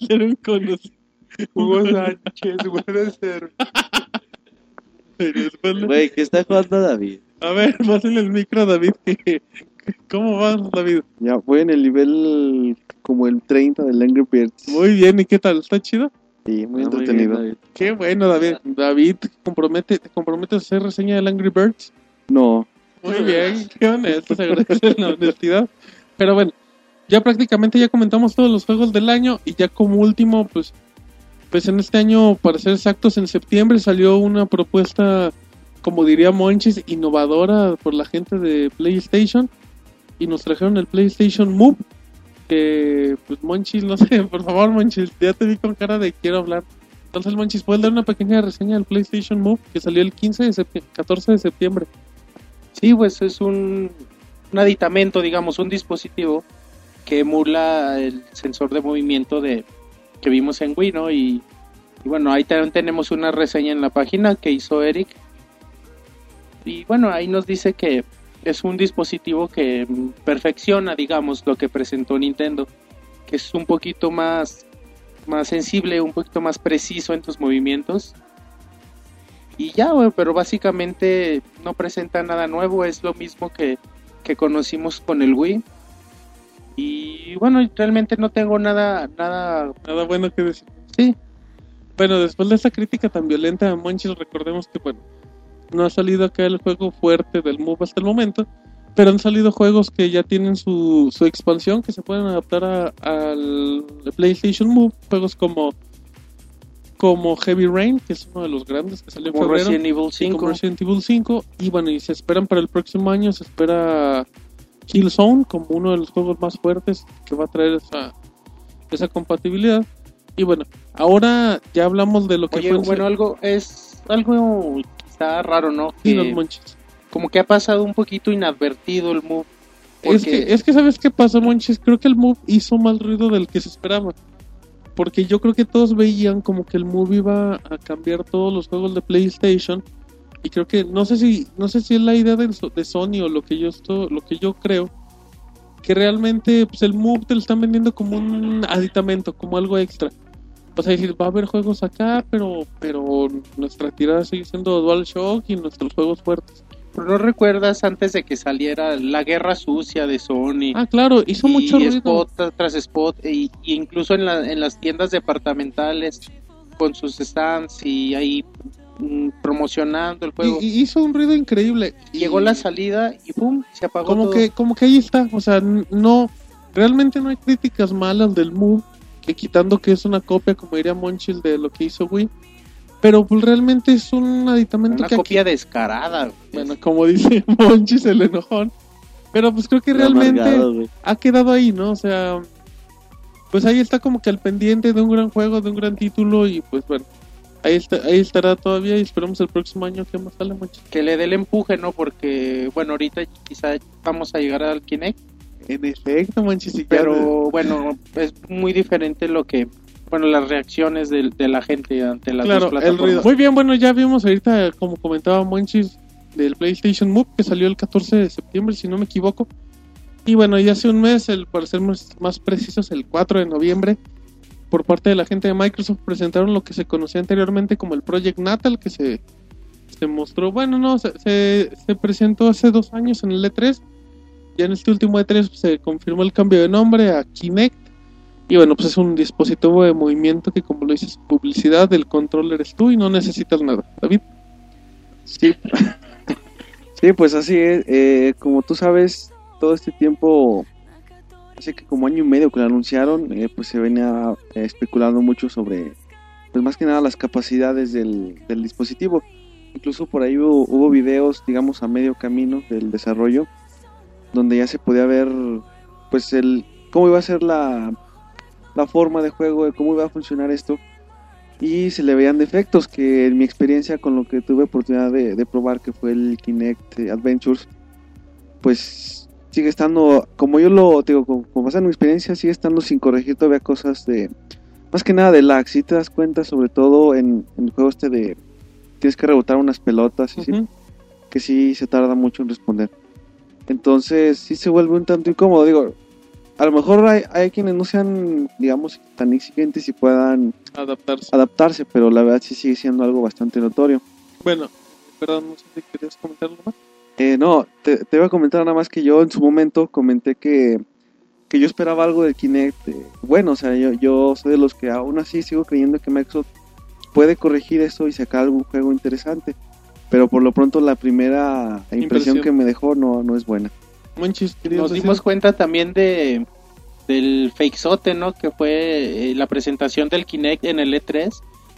Él era un conocido. Hugo Sánchez, puede ser. Güey, ¿qué está jugando David? A ver, pásenle el micro a David. que- ¿Cómo vas, David? Ya voy en el nivel como el 30 del Angry Birds. Muy bien, ¿y qué tal? ¿Está chido? Sí, muy Ah, bien, entretenido. David. Qué bueno, David. David, ¿te, compromete, ¿te comprometes a hacer reseña del Angry Birds? no, Muy bien, qué honesto, se agradece la honestidad. Pero bueno, ya prácticamente ya comentamos todos los juegos del año y ya como último, pues, pues en este año, para ser exactos, en septiembre salió una propuesta, como diría Monchis, innovadora por la gente de PlayStation y nos trajeron el PlayStation Move. Que, pues, Monchis, no sé, por favor, Monchis, ya te vi con cara de quiero hablar. Entonces, Monchis, ¿puedes dar una pequeña reseña del PlayStation Move que salió el 15 de septi- 14 de septiembre? Sí, pues es un, un aditamento, digamos, un dispositivo que emula el sensor de movimiento de que vimos en Wii, ¿no? Y, y bueno, ahí también tenemos una reseña en la página que hizo Eric. Y bueno, ahí nos dice que es un dispositivo que perfecciona, digamos, lo que presentó Nintendo, que es un poquito más, más sensible, un poquito más preciso en tus movimientos. Y ya, pero básicamente no presenta nada nuevo, es lo mismo que, que conocimos con el Wii. Y bueno, realmente no tengo nada, nada, Nada bueno que decir. sí, Bueno, después de esta crítica tan violenta a Monchis, recordemos que, bueno, no ha salido acá el juego fuerte del Move hasta el momento, pero han salido juegos que ya tienen su, su expansión, que se pueden adaptar a- al PlayStation Move, juegos como como Heavy Rain, que es uno de los grandes que salió en como febrero, Resident Evil y 5. como Resident Evil 5, y bueno, y se esperan para el próximo año, se espera Killzone como uno de los juegos más fuertes que va a traer esa, esa compatibilidad. Y bueno, ahora ya hablamos de lo que Oye, fue en- bueno, algo es algo está raro, ¿no? Sí, Que los como que ha pasado un poquito inadvertido el move. Es que, es que, ¿sabes qué pasa, Monchis? Creo que el Move hizo más ruido del que se esperaba. Porque yo creo que todos veían como que el Move iba a cambiar todos los juegos de PlayStation. Y creo que, no sé si, no sé si es la idea de, Sony o lo que yo esto, lo que yo creo. Que realmente pues el Move te lo están vendiendo como un aditamento, como algo extra. O sea, decir, va a haber juegos acá, pero, pero nuestra tirada sigue siendo DualShock y nuestros juegos fuertes. No recuerdas antes de que saliera la guerra sucia de Sony. Ah, claro, hizo y mucho ruido. spot tras- spot y, y incluso en, la- en las tiendas departamentales con sus stands y ahí mm, promocionando el juego. Y, hizo un ruido increíble. Llegó Y la salida y pum, se apagó como todo. que como que ahí está, o sea, no realmente no hay críticas malas del Move, que quitando que es una copia como diría Monchil de lo que hizo Wii, pero pues realmente es un aditamento una que aquí- copia descarada. bueno, como dice Monchis el enojón, Pero pues creo que realmente amargado, ha quedado ahí, ¿no? O sea, pues ahí está como que al pendiente de un gran juego, de un gran título y pues bueno, ahí está, ahí estará todavía y esperamos el próximo año que más sale mucho. Que le dé el empuje, ¿no? Porque, bueno, ahorita quizá vamos a llegar al Kinect, En efecto, manches, pero bueno, es muy diferente lo que, bueno, las reacciones de, de la gente ante las Claro, dos plataformas. Muy bien, bueno, ya vimos ahorita, como comentaba Monchis, del PlayStation Move, que salió el 14 de septiembre, si no me equivoco. Y bueno, ya hace un mes, el, para ser más, más precisos, el 4 de noviembre, por parte de la gente de Microsoft, presentaron lo que se conocía anteriormente como el Project Natal, que se, se mostró, bueno, no, se, se, se presentó hace dos años en el E3. Ya en este último E3 se confirmó el cambio de nombre a Kinect. Y bueno, pues es un dispositivo de movimiento que como lo dices, publicidad, el control eres tú y no necesitas nada. David. Sí, sí pues así es. Eh, como tú sabes, todo este tiempo, hace que como año y medio que lo anunciaron, eh, pues se venía eh, especulando mucho sobre, pues más que nada las capacidades del, del dispositivo. Incluso por ahí hubo, hubo videos, digamos, a medio camino del desarrollo, donde ya se podía ver, pues, el cómo iba a ser la, la forma de juego, de cómo iba a funcionar esto. Y se le veían defectos que en mi experiencia con lo que tuve oportunidad de, de probar, que fue el Kinect Adventures, pues sigue estando, como yo lo digo, como, como pasa en mi experiencia, sigue estando sin corregir todavía cosas de, más que nada de lag, si te das cuenta, sobre todo en, en el juego este de, tienes que rebotar unas pelotas, y sí, que sí se tarda mucho en responder. Entonces sí se vuelve un tanto incómodo, digo, a lo mejor hay, hay quienes no sean, digamos, tan exigentes y puedan Adaptarse. adaptarse, pero la verdad sí sigue siendo algo bastante notorio. Bueno, perdón, no sé si querías comentar algo más. Eh, no, te, te iba a comentar nada más que yo en su momento comenté que, que yo esperaba algo del Kinect. eh, bueno, o sea, yo, yo soy de los que aún así sigo creyendo que Microsoft puede corregir eso y sacar algún juego interesante. Pero por lo pronto la primera impresión, Impresión. que me dejó no, no es buena. Nos decir? dimos cuenta también de del fakesote, ¿no? Que fue eh, la presentación del Kinect en el E3,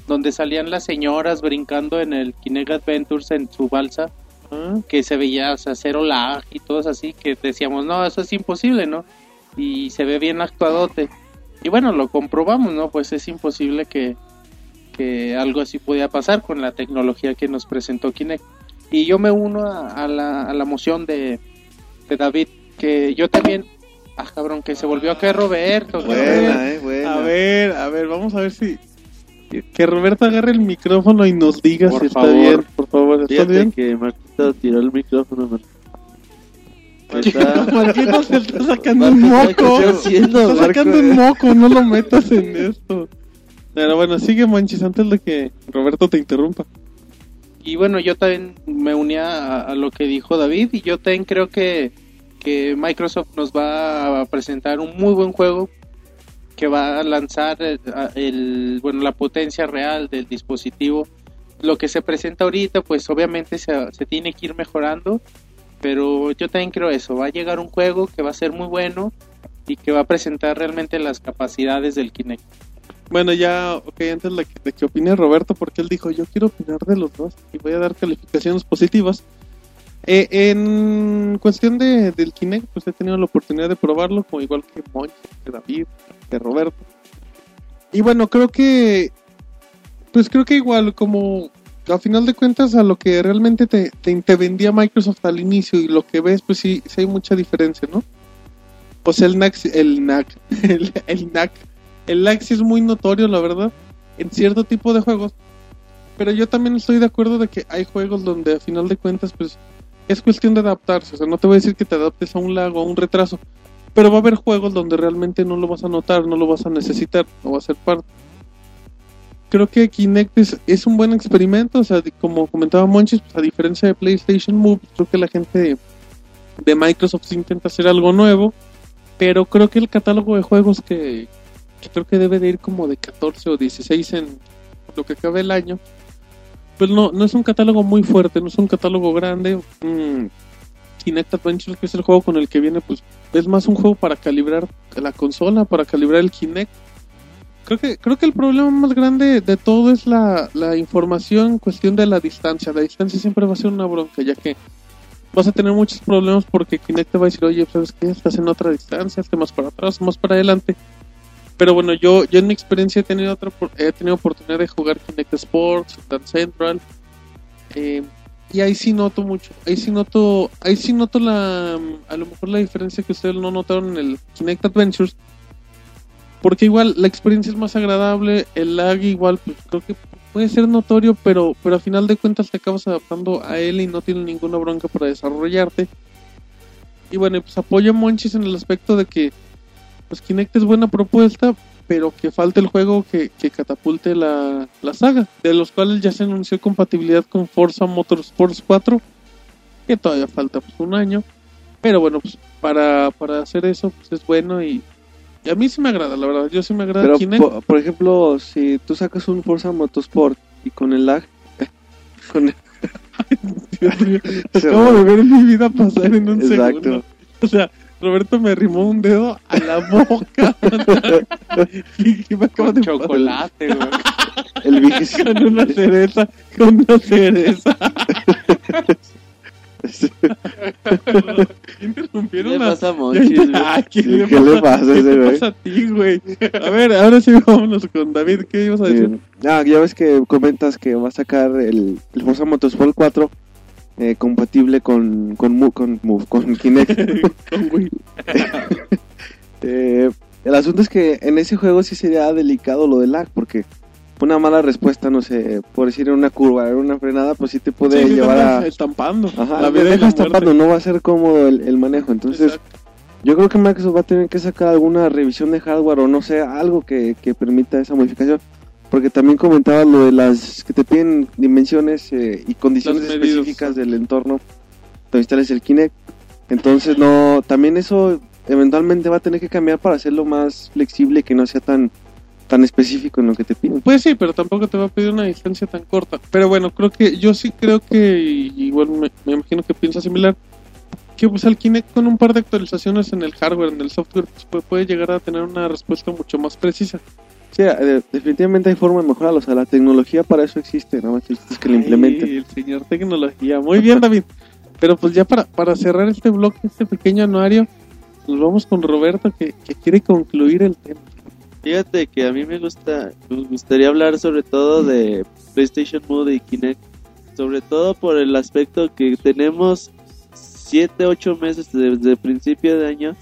donde salían las señoras brincando en el Kinect Adventures en su balsa, Ah, que se veía, o sea, cero lag y todos así, que decíamos, no, eso es imposible, ¿no? Y se ve bien actuadote. Y bueno, lo comprobamos, ¿no? Pues es imposible que, que algo así pudiera pasar con la tecnología que nos presentó Kinect. Y yo me uno a, a la, a la moción de, de David, que yo también, ah, cabrón, que se volvió a caer Roberto. cabrón. eh, buena. A ver, a ver, vamos a ver si. Que Roberto agarre el micrófono y nos diga Por si está favor. bien, por favor. ¿Está Fíjate bien? que Marquito tiró el micrófono. Marquito se está sacando un ¿qué moco. haciendo, está Marco? sacando un moco, no lo metas en esto. Pero bueno, sigue Monchis antes de que Roberto te interrumpa. Y bueno, yo también me unía a, a lo que dijo David y yo también creo que, que Microsoft nos va a presentar un muy buen juego que va a lanzar el, a- el- bueno la potencia real del dispositivo. Lo que se presenta ahorita, pues obviamente se, se tiene que ir mejorando, pero yo también creo eso. Va a llegar un juego que va a ser muy bueno y que va a presentar realmente las capacidades del Kinect. Bueno, ya, ok, antes de que, de que opine Roberto, porque él dijo, yo quiero opinar de los dos y voy a dar calificaciones positivas. Eh, en cuestión de, del Kinect, pues he tenido la oportunidad de probarlo, como igual que Monchi, que David, que Roberto. Y bueno, creo que, pues creo que igual, como a final de cuentas, a lo que realmente te, te, vendía Microsoft al inicio y lo que ves, pues sí, sí hay mucha diferencia, ¿no? Sea, el NAC, el NAC, el, NAC el sí es muy notorio, la verdad, en cierto tipo de juegos. Pero yo también estoy de acuerdo de que hay juegos donde a final de cuentas, pues, es cuestión de adaptarse. O sea, no te voy a decir que te adaptes a un lag o a un retraso. Pero va a haber juegos donde realmente no lo vas a notar, no lo vas a necesitar, no va a ser parte. Creo que Kinect es, es un buen experimento, o sea, como comentaba Monchis, pues, a diferencia de PlayStation Move, creo que la gente de, Microsoft intenta hacer algo nuevo, pero creo que el catálogo de juegos que, que creo que debe de ir como de 14 o 16 en lo que cabe el año, pues no, no es un catálogo muy fuerte, no es un catálogo grande. Mm, Kinect Adventures, que es el juego con el que viene, pues es más un juego para calibrar la consola, para calibrar el Kinect. Creo que, creo que el problema más grande de todo es la, la información cuestión de la distancia. La distancia siempre va a ser una bronca, ya que vas a tener muchos problemas porque Kinect te va a decir, oye, ¿sabes qué? Estás en otra distancia, estás más para atrás, más para adelante. Pero bueno, yo, yo en mi experiencia he tenido otra he tenido oportunidad de jugar Kinect Sports, Dance Central. eh, y ahí sí noto mucho. Ahí sí noto, ahí sí noto la a lo mejor la diferencia que ustedes no notaron en el Kinect Adventures. Porque igual la experiencia es más agradable, el lag igual, pues creo que puede ser notorio, pero, pero a final de cuentas te acabas adaptando a él y no tiene ninguna bronca para desarrollarte. Y bueno, pues apoyo a Monchis en el aspecto de que pues Kinect es buena propuesta, pero que falta el juego que, que catapulte la, la saga, de los cuales ya se anunció compatibilidad con Forza Motorsports 4, que todavía falta pues, un año. Pero bueno, pues para, para hacer eso pues es bueno y, y a mí sí me agrada, la verdad, yo sí me agrada Pero, Kinect. po- por ejemplo, si tú sacas un Forza Motorsport y con el lag, con el- Dios mío, acabo de ver mi vida pasar en un Exacto. segundo. O sea, Roberto me arrimó un dedo a la boca. y me acaba de Chocolate, güey. el vigésimo- con una cereza, con una cereza. ¿Qué Interrumpieron le la... pasa a Monchis, güey? Ay, ¿qué, ¿Qué le le pasa? pasa a ¿Qué ese güey? pasa a ti, güey? A ver, ahora sí vámonos con David. ¿Qué ibas a decir? Bien. Ah, ya ves que comentas que va a sacar el, el Forza Motorsport 4 eh, compatible con con, Mu- con, con Kinect. Con Wii. Eh, el asunto es que en ese juego sí sería delicado lo del lag, porque una mala respuesta, no sé, por decir en una curva, en una frenada, pues sí te puede Sí, llevar a... estampando. Ajá, la vida muerte. tapando, no va a ser cómodo el, el manejo. Entonces, Exacto. yo creo que Microsoft va a tener que sacar alguna revisión de hardware o no sé, algo que, que permita esa modificación. Porque también comentaba lo de las que te piden dimensiones eh, y condiciones específicas del entorno donde instales el Kinect. Entonces, no, también eso eventualmente va a tener que cambiar para hacerlo más flexible que no sea tan tan específico en lo que te piden. Pues sí, pero tampoco te va a pedir una distancia tan corta. Pero bueno, creo que yo sí creo que, y igual me, me imagino que piensa similar, que pues al Kinect con un par de actualizaciones en el hardware, en el software, pues, puede llegar a tener una respuesta mucho más precisa. Sí, eh, definitivamente hay forma de mejorarlo. O sea, la tecnología para eso existe, nada más es que lo implementen. Ay, el señor tecnología. Muy bien, David. Pero pues ya para, para cerrar este bloque, este pequeño anuario, nos vamos con Roberto que, que quiere concluir el tema. Fíjate que a mí me gusta, me gustaría hablar sobre todo de PlayStation Move y Kinect, sobre todo por el aspecto que tenemos 7, 8 meses desde principio de año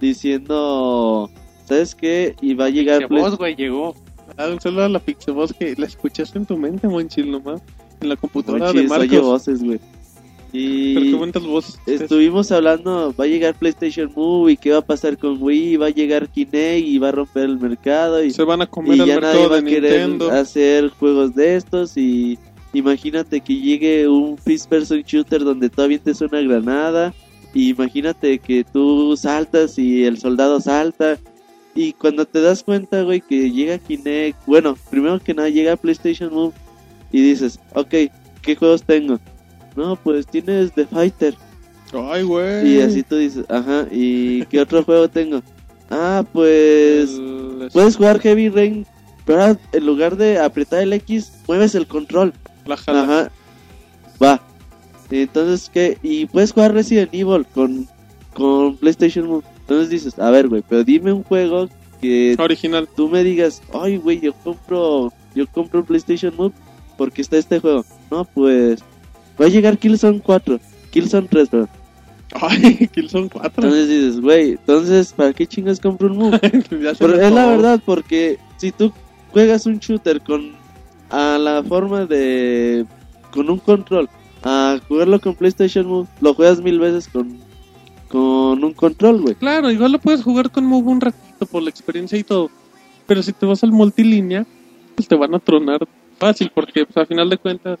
diciendo, ¿sabes qué? Y va a llegar voz, güey, llegó. Ah, un saludo a la Pixevoz que la escuchaste en tu mente, Monchil, nomás. En la computadora de Monchis, oye Marcos. voces, güey. Pero Y voces. estuvimos hablando, va a llegar PlayStation Move y qué va a pasar con Wii, va a llegar Kinect y va a romper el mercado y Se van a comer y el ya nadie mercado va de a querer Nintendo. hacer juegos de estos y imagínate que llegue un first person shooter donde tú avientes una granada y imagínate que tú saltas y el soldado salta y cuando te das cuenta güey que llega Kinect bueno primero que nada llega PlayStation Move y dices ok qué juegos tengo no pues tienes The Fighter Ay, güey. y así tú dices ajá y qué otro juego tengo ah pues El- Puedes jugar Heavy Rain, pero en lugar de apretar el X, mueves el control. La jala. Ajá. Va. Entonces, ¿qué? Y puedes jugar Resident Evil con, con PlayStation Move. Entonces dices, a ver, güey, pero dime un juego que Original. tú me digas, ay, güey, yo compro, yo compro PlayStation Move porque está este juego. No, pues, va a llegar Killzone 4, Killzone 3, perdón. Ay, Killzone 4. Entonces dices, güey, entonces, ¿para qué chingas compro un Move? Pero es la verdad, porque si tú juegas un shooter con a la forma de con un control, a jugarlo con PlayStation Move, lo juegas mil veces con con un control, güey. Claro, igual lo puedes jugar con Move un ratito por la experiencia y todo. Pero si te vas al multilínea, pues te van a tronar fácil, porque pues, a final de cuentas,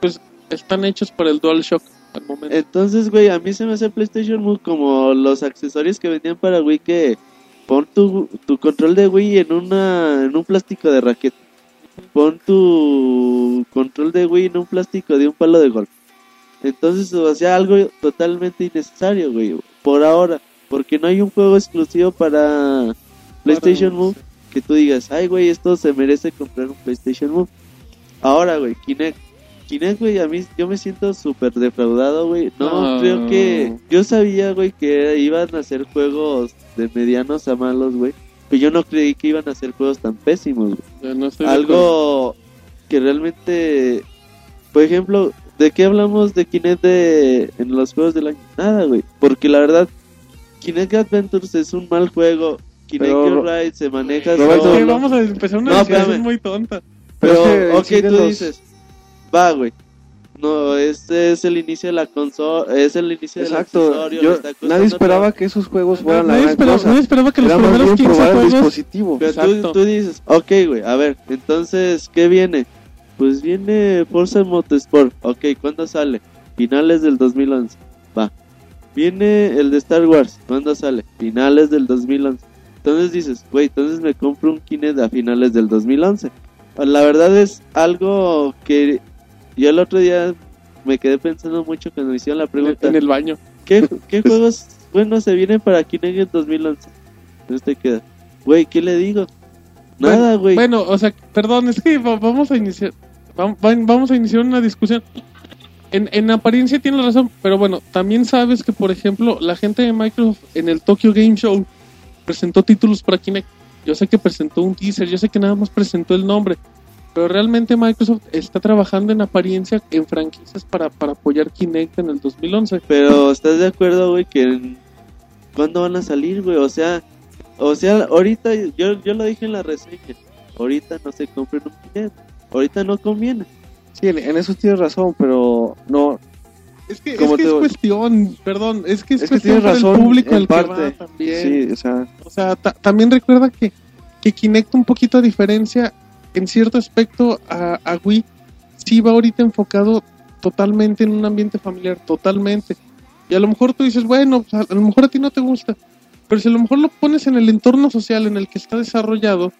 pues están hechos para el DualShock al momento. Entonces, güey, a mí se me hace PlayStation Move como los accesorios que vendían para Wii que pon tu, tu control de Wii en una en un plástico de raqueta. Pon tu control de Wii en un plástico de un palo de golf. Entonces, o sea, algo totalmente innecesario, güey, por ahora, porque no hay un juego exclusivo para PlayStation Para- Move que tú digas, "Ay, güey, esto se merece comprar un PlayStation Move." Ahora, güey, Kinect Kinect, güey, a mí yo me siento súper defraudado, güey. No, No. creo que... Yo sabía, güey, que iban a hacer juegos de medianos a malos, güey. Pero yo no creí que iban a hacer juegos tan pésimos, güey. No. Algo que realmente... Por ejemplo, ¿de qué hablamos de Kinect de, en los juegos del año? Nada, güey. Porque la verdad, Kinect Adventures es un mal juego. Kinect Pero, Ride se maneja Roberto, solo. vamos a empezar una No, discusión muy tonta. Pero, Pero es que ok, tú los- dices, va, güey. No, este es el inicio de la consola, es el inicio del Exacto. accesorio. Yo- está nadie esperaba que esos juegos fueran la Nadie gran esperaba, cosa. nadie esperaba que los primeros bien 15 probar el juegos... dispositivo. Pero tú, tú dices, ok, güey, a ver, entonces, ¿qué viene? Pues viene Forza Motorsport. Ok, ¿cuándo sale? Finales del 2011. Va. Viene el de Star Wars. ¿Cuándo sale? Finales del 2011. Entonces dices, güey, entonces me compro un Kinect a finales del 2011. La verdad es algo que yo el otro día me quedé pensando mucho cuando me hicieron la pregunta. En el baño. ¿Qué, qué juegos buenos se vienen para Kinect en 2011? Entonces te queda, güey, ¿qué le digo? Nada, güey. Bueno, o sea, perdón, es que va- vamos a iniciar vam- vam- vamos a iniciar una discusión. En, en apariencia tienes razón, pero bueno, también sabes que, por ejemplo, la gente de Microsoft en el Tokyo Game Show presentó títulos para Kinect. Yo sé que presentó un teaser, yo sé que nada más presentó el nombre, pero realmente Microsoft está trabajando en apariencia en franquicias para, para apoyar Kinect en el 2011. Pero ¿estás de acuerdo, güey, que cuándo van a salir, güey? O sea, o sea, ahorita yo, yo lo dije en la reseña. Ahorita no se compren un Kinect. Ahorita no conviene. Sí, en, en eso tienes razón, pero no. Es que, es, que te es cuestión, perdón, es que es, Es que cuestión para razón el público en que va parte. también. Sí, o sea, O sea, ta- también recuerda que, que Kinect un poquito a diferencia en cierto aspecto a, a Wii sí va ahorita enfocado totalmente en un ambiente familiar, totalmente. Y a lo mejor tú dices, bueno, pues, a lo mejor a ti no te gusta, pero si a lo mejor lo pones en el entorno social en el que está desarrollado,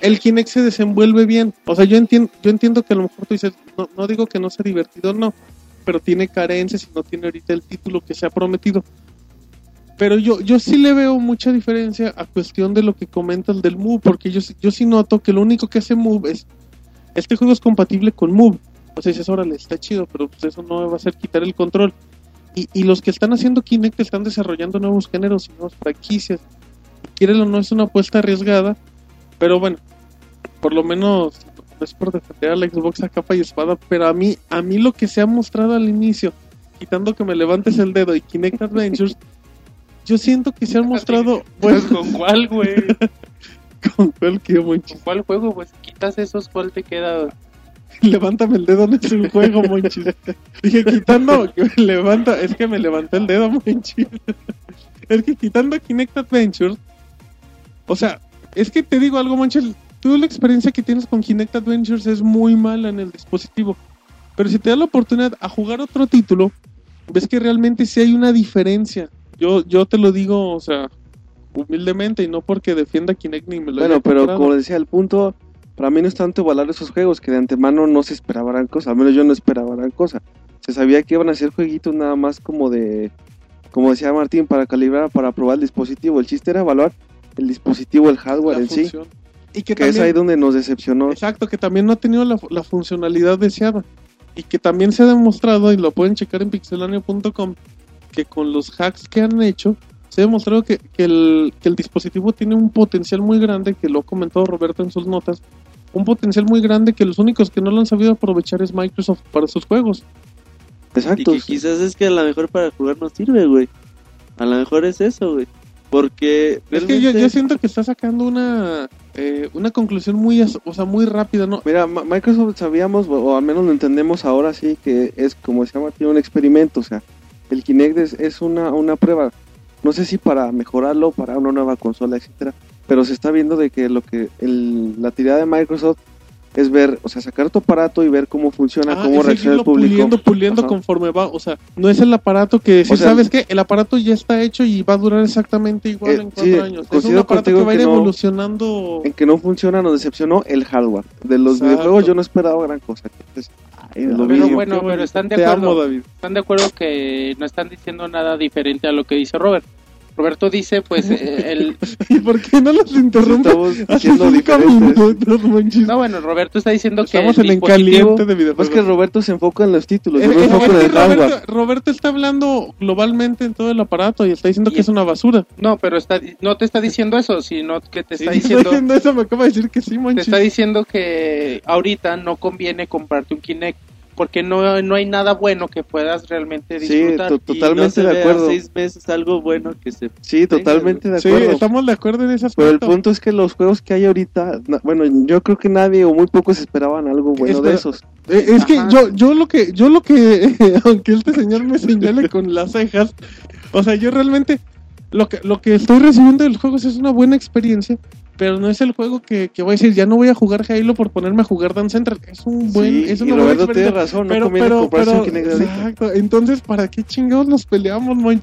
el Kinect se desenvuelve bien. O sea, yo entiendo, yo entiendo que a lo mejor tú dices, no, no digo que no sea divertido, no, pero tiene carencias y no tiene ahorita el título que se ha prometido. Pero yo, yo sí le veo mucha diferencia a cuestión de lo que comentas del Move, porque yo, yo sí noto que lo único que hace Move es, este juego es compatible con Move. O sea, dices, órale, está chido, pero pues eso no va a hacer quitar el control. Y, y los que están haciendo Kinect están desarrollando nuevos géneros y nuevas franquicias. Quieren o no, es una apuesta arriesgada, pero bueno, por lo menos no es por defender a la Xbox a capa y espada, pero a mí, a mí lo que se ha mostrado al inicio, quitando que me levantes el dedo y Kinect Adventures, yo siento que se han mostrado Pues, bueno, ¿Con cuál, güey? con cualquier monchis. ¿Con cuál juego? Pues quitas esos, ¿cuál te queda? Levántame el dedo, no es un juego, monchis. Dije, quitando, que me levanta, es que me levantó el dedo, monchis. Es que quitando Kinect Adventures, o sea, es que te digo algo, monchis, tú la experiencia que tienes con Kinect Adventures es muy mala en el dispositivo. Pero si te da la oportunidad a jugar otro título, ves que realmente sí hay una diferencia. Yo, yo te lo digo, o sea, humildemente y no porque defienda Kinect ni me lo bueno, pero comprado. como decía, el punto para mí no es tanto evaluar esos juegos que de antemano no se esperaba gran cosa, al menos yo no esperaba gran cosa. Se sabía que iban a ser jueguitos nada más como de, como decía Martín, para calibrar, para probar el dispositivo. El chiste era evaluar el dispositivo, el hardware la en sí. Y que, que es también, ahí donde nos decepcionó. exacto, que también no ha tenido la, la funcionalidad deseada. Y que también se ha demostrado, y lo pueden checar en pixelania.com, que con los hacks que han hecho, se ha demostrado que, que el, que el dispositivo tiene un potencial muy grande, que lo ha comentado Roberto en sus notas, un potencial muy grande que los únicos que no lo han sabido aprovechar es Microsoft para sus juegos. Y Exacto. que quizás es que a lo mejor para jugar no sirve, güey. A lo mejor es eso, güey. Porque Es que yo, yo siento que está sacando una eh, una conclusión muy, o sea, muy rápida, ¿no? Mira, Ma- Microsoft sabíamos, o o al menos lo entendemos ahora sí, que es como se llama, tiene un experimento, o sea, el Kinect es, es una, una prueba, no sé si para mejorarlo, para una nueva consola, etcétera, pero se está viendo de que lo que el- la tirada de Microsoft es ver, o sea, sacar tu aparato y ver cómo funciona, Ah, cómo reacciona el público. puliendo, puliendo Ajá. conforme va, o sea, no es el aparato que si O sea, sabes que el aparato ya está hecho y va a durar exactamente igual Eh, en cuatro sí, años. Es un aparato que va a ir no- evolucionando. En que no funciona, nos decepcionó el hardware. De los Exacto. videojuegos yo no esperaba gran cosa. Entonces, ay, lo Pero bueno, pero están de acuerdo. amo, David. están de acuerdo que no están diciendo nada diferente a lo que dice Robert. Roberto dice, pues, eh, el, ¿por qué no los interrumpes? Estamos minutos, Monchis. No, bueno, Roberto está diciendo que Estamos en el dispositivo- caliente de Pues videojuegos. que Roberto se enfoca en los títulos, Es- yo me es- enfoco es en el hardware. Roberto, Roberto está hablando globalmente en todo el aparato y está diciendo Y- que es una basura. No, pero está, no te está diciendo eso, sino que te está Sí, diciendo eso, me acaba de decir que sí, te Monchis. está diciendo que ahorita no conviene comprarte un Kinect porque no, no hay nada bueno que puedas realmente Sí, disfrutar. to- Y no totalmente se de acuerdo. seis meses algo bueno que se... Sí, totalmente de Sí, acuerdo. estamos de acuerdo en ese Pero el punto es que los juegos que hay ahorita, bueno, yo creo que nadie o muy pocos esperaban algo bueno Espera. de esos. Eh, es que yo, yo lo que, yo lo que, aunque este señor me señale con las cejas, o sea, yo realmente lo que, lo que estoy recibiendo del juego es una buena experiencia, pero no es el juego que, que voy a decir, ya no voy a jugar Halo por ponerme a jugar Dance Central. Es un buen, Sí, es y una buena Roberto tiene razón, no pero, conviene pero, pero, exacto. Entonces, ¿para qué chingados nos peleamos?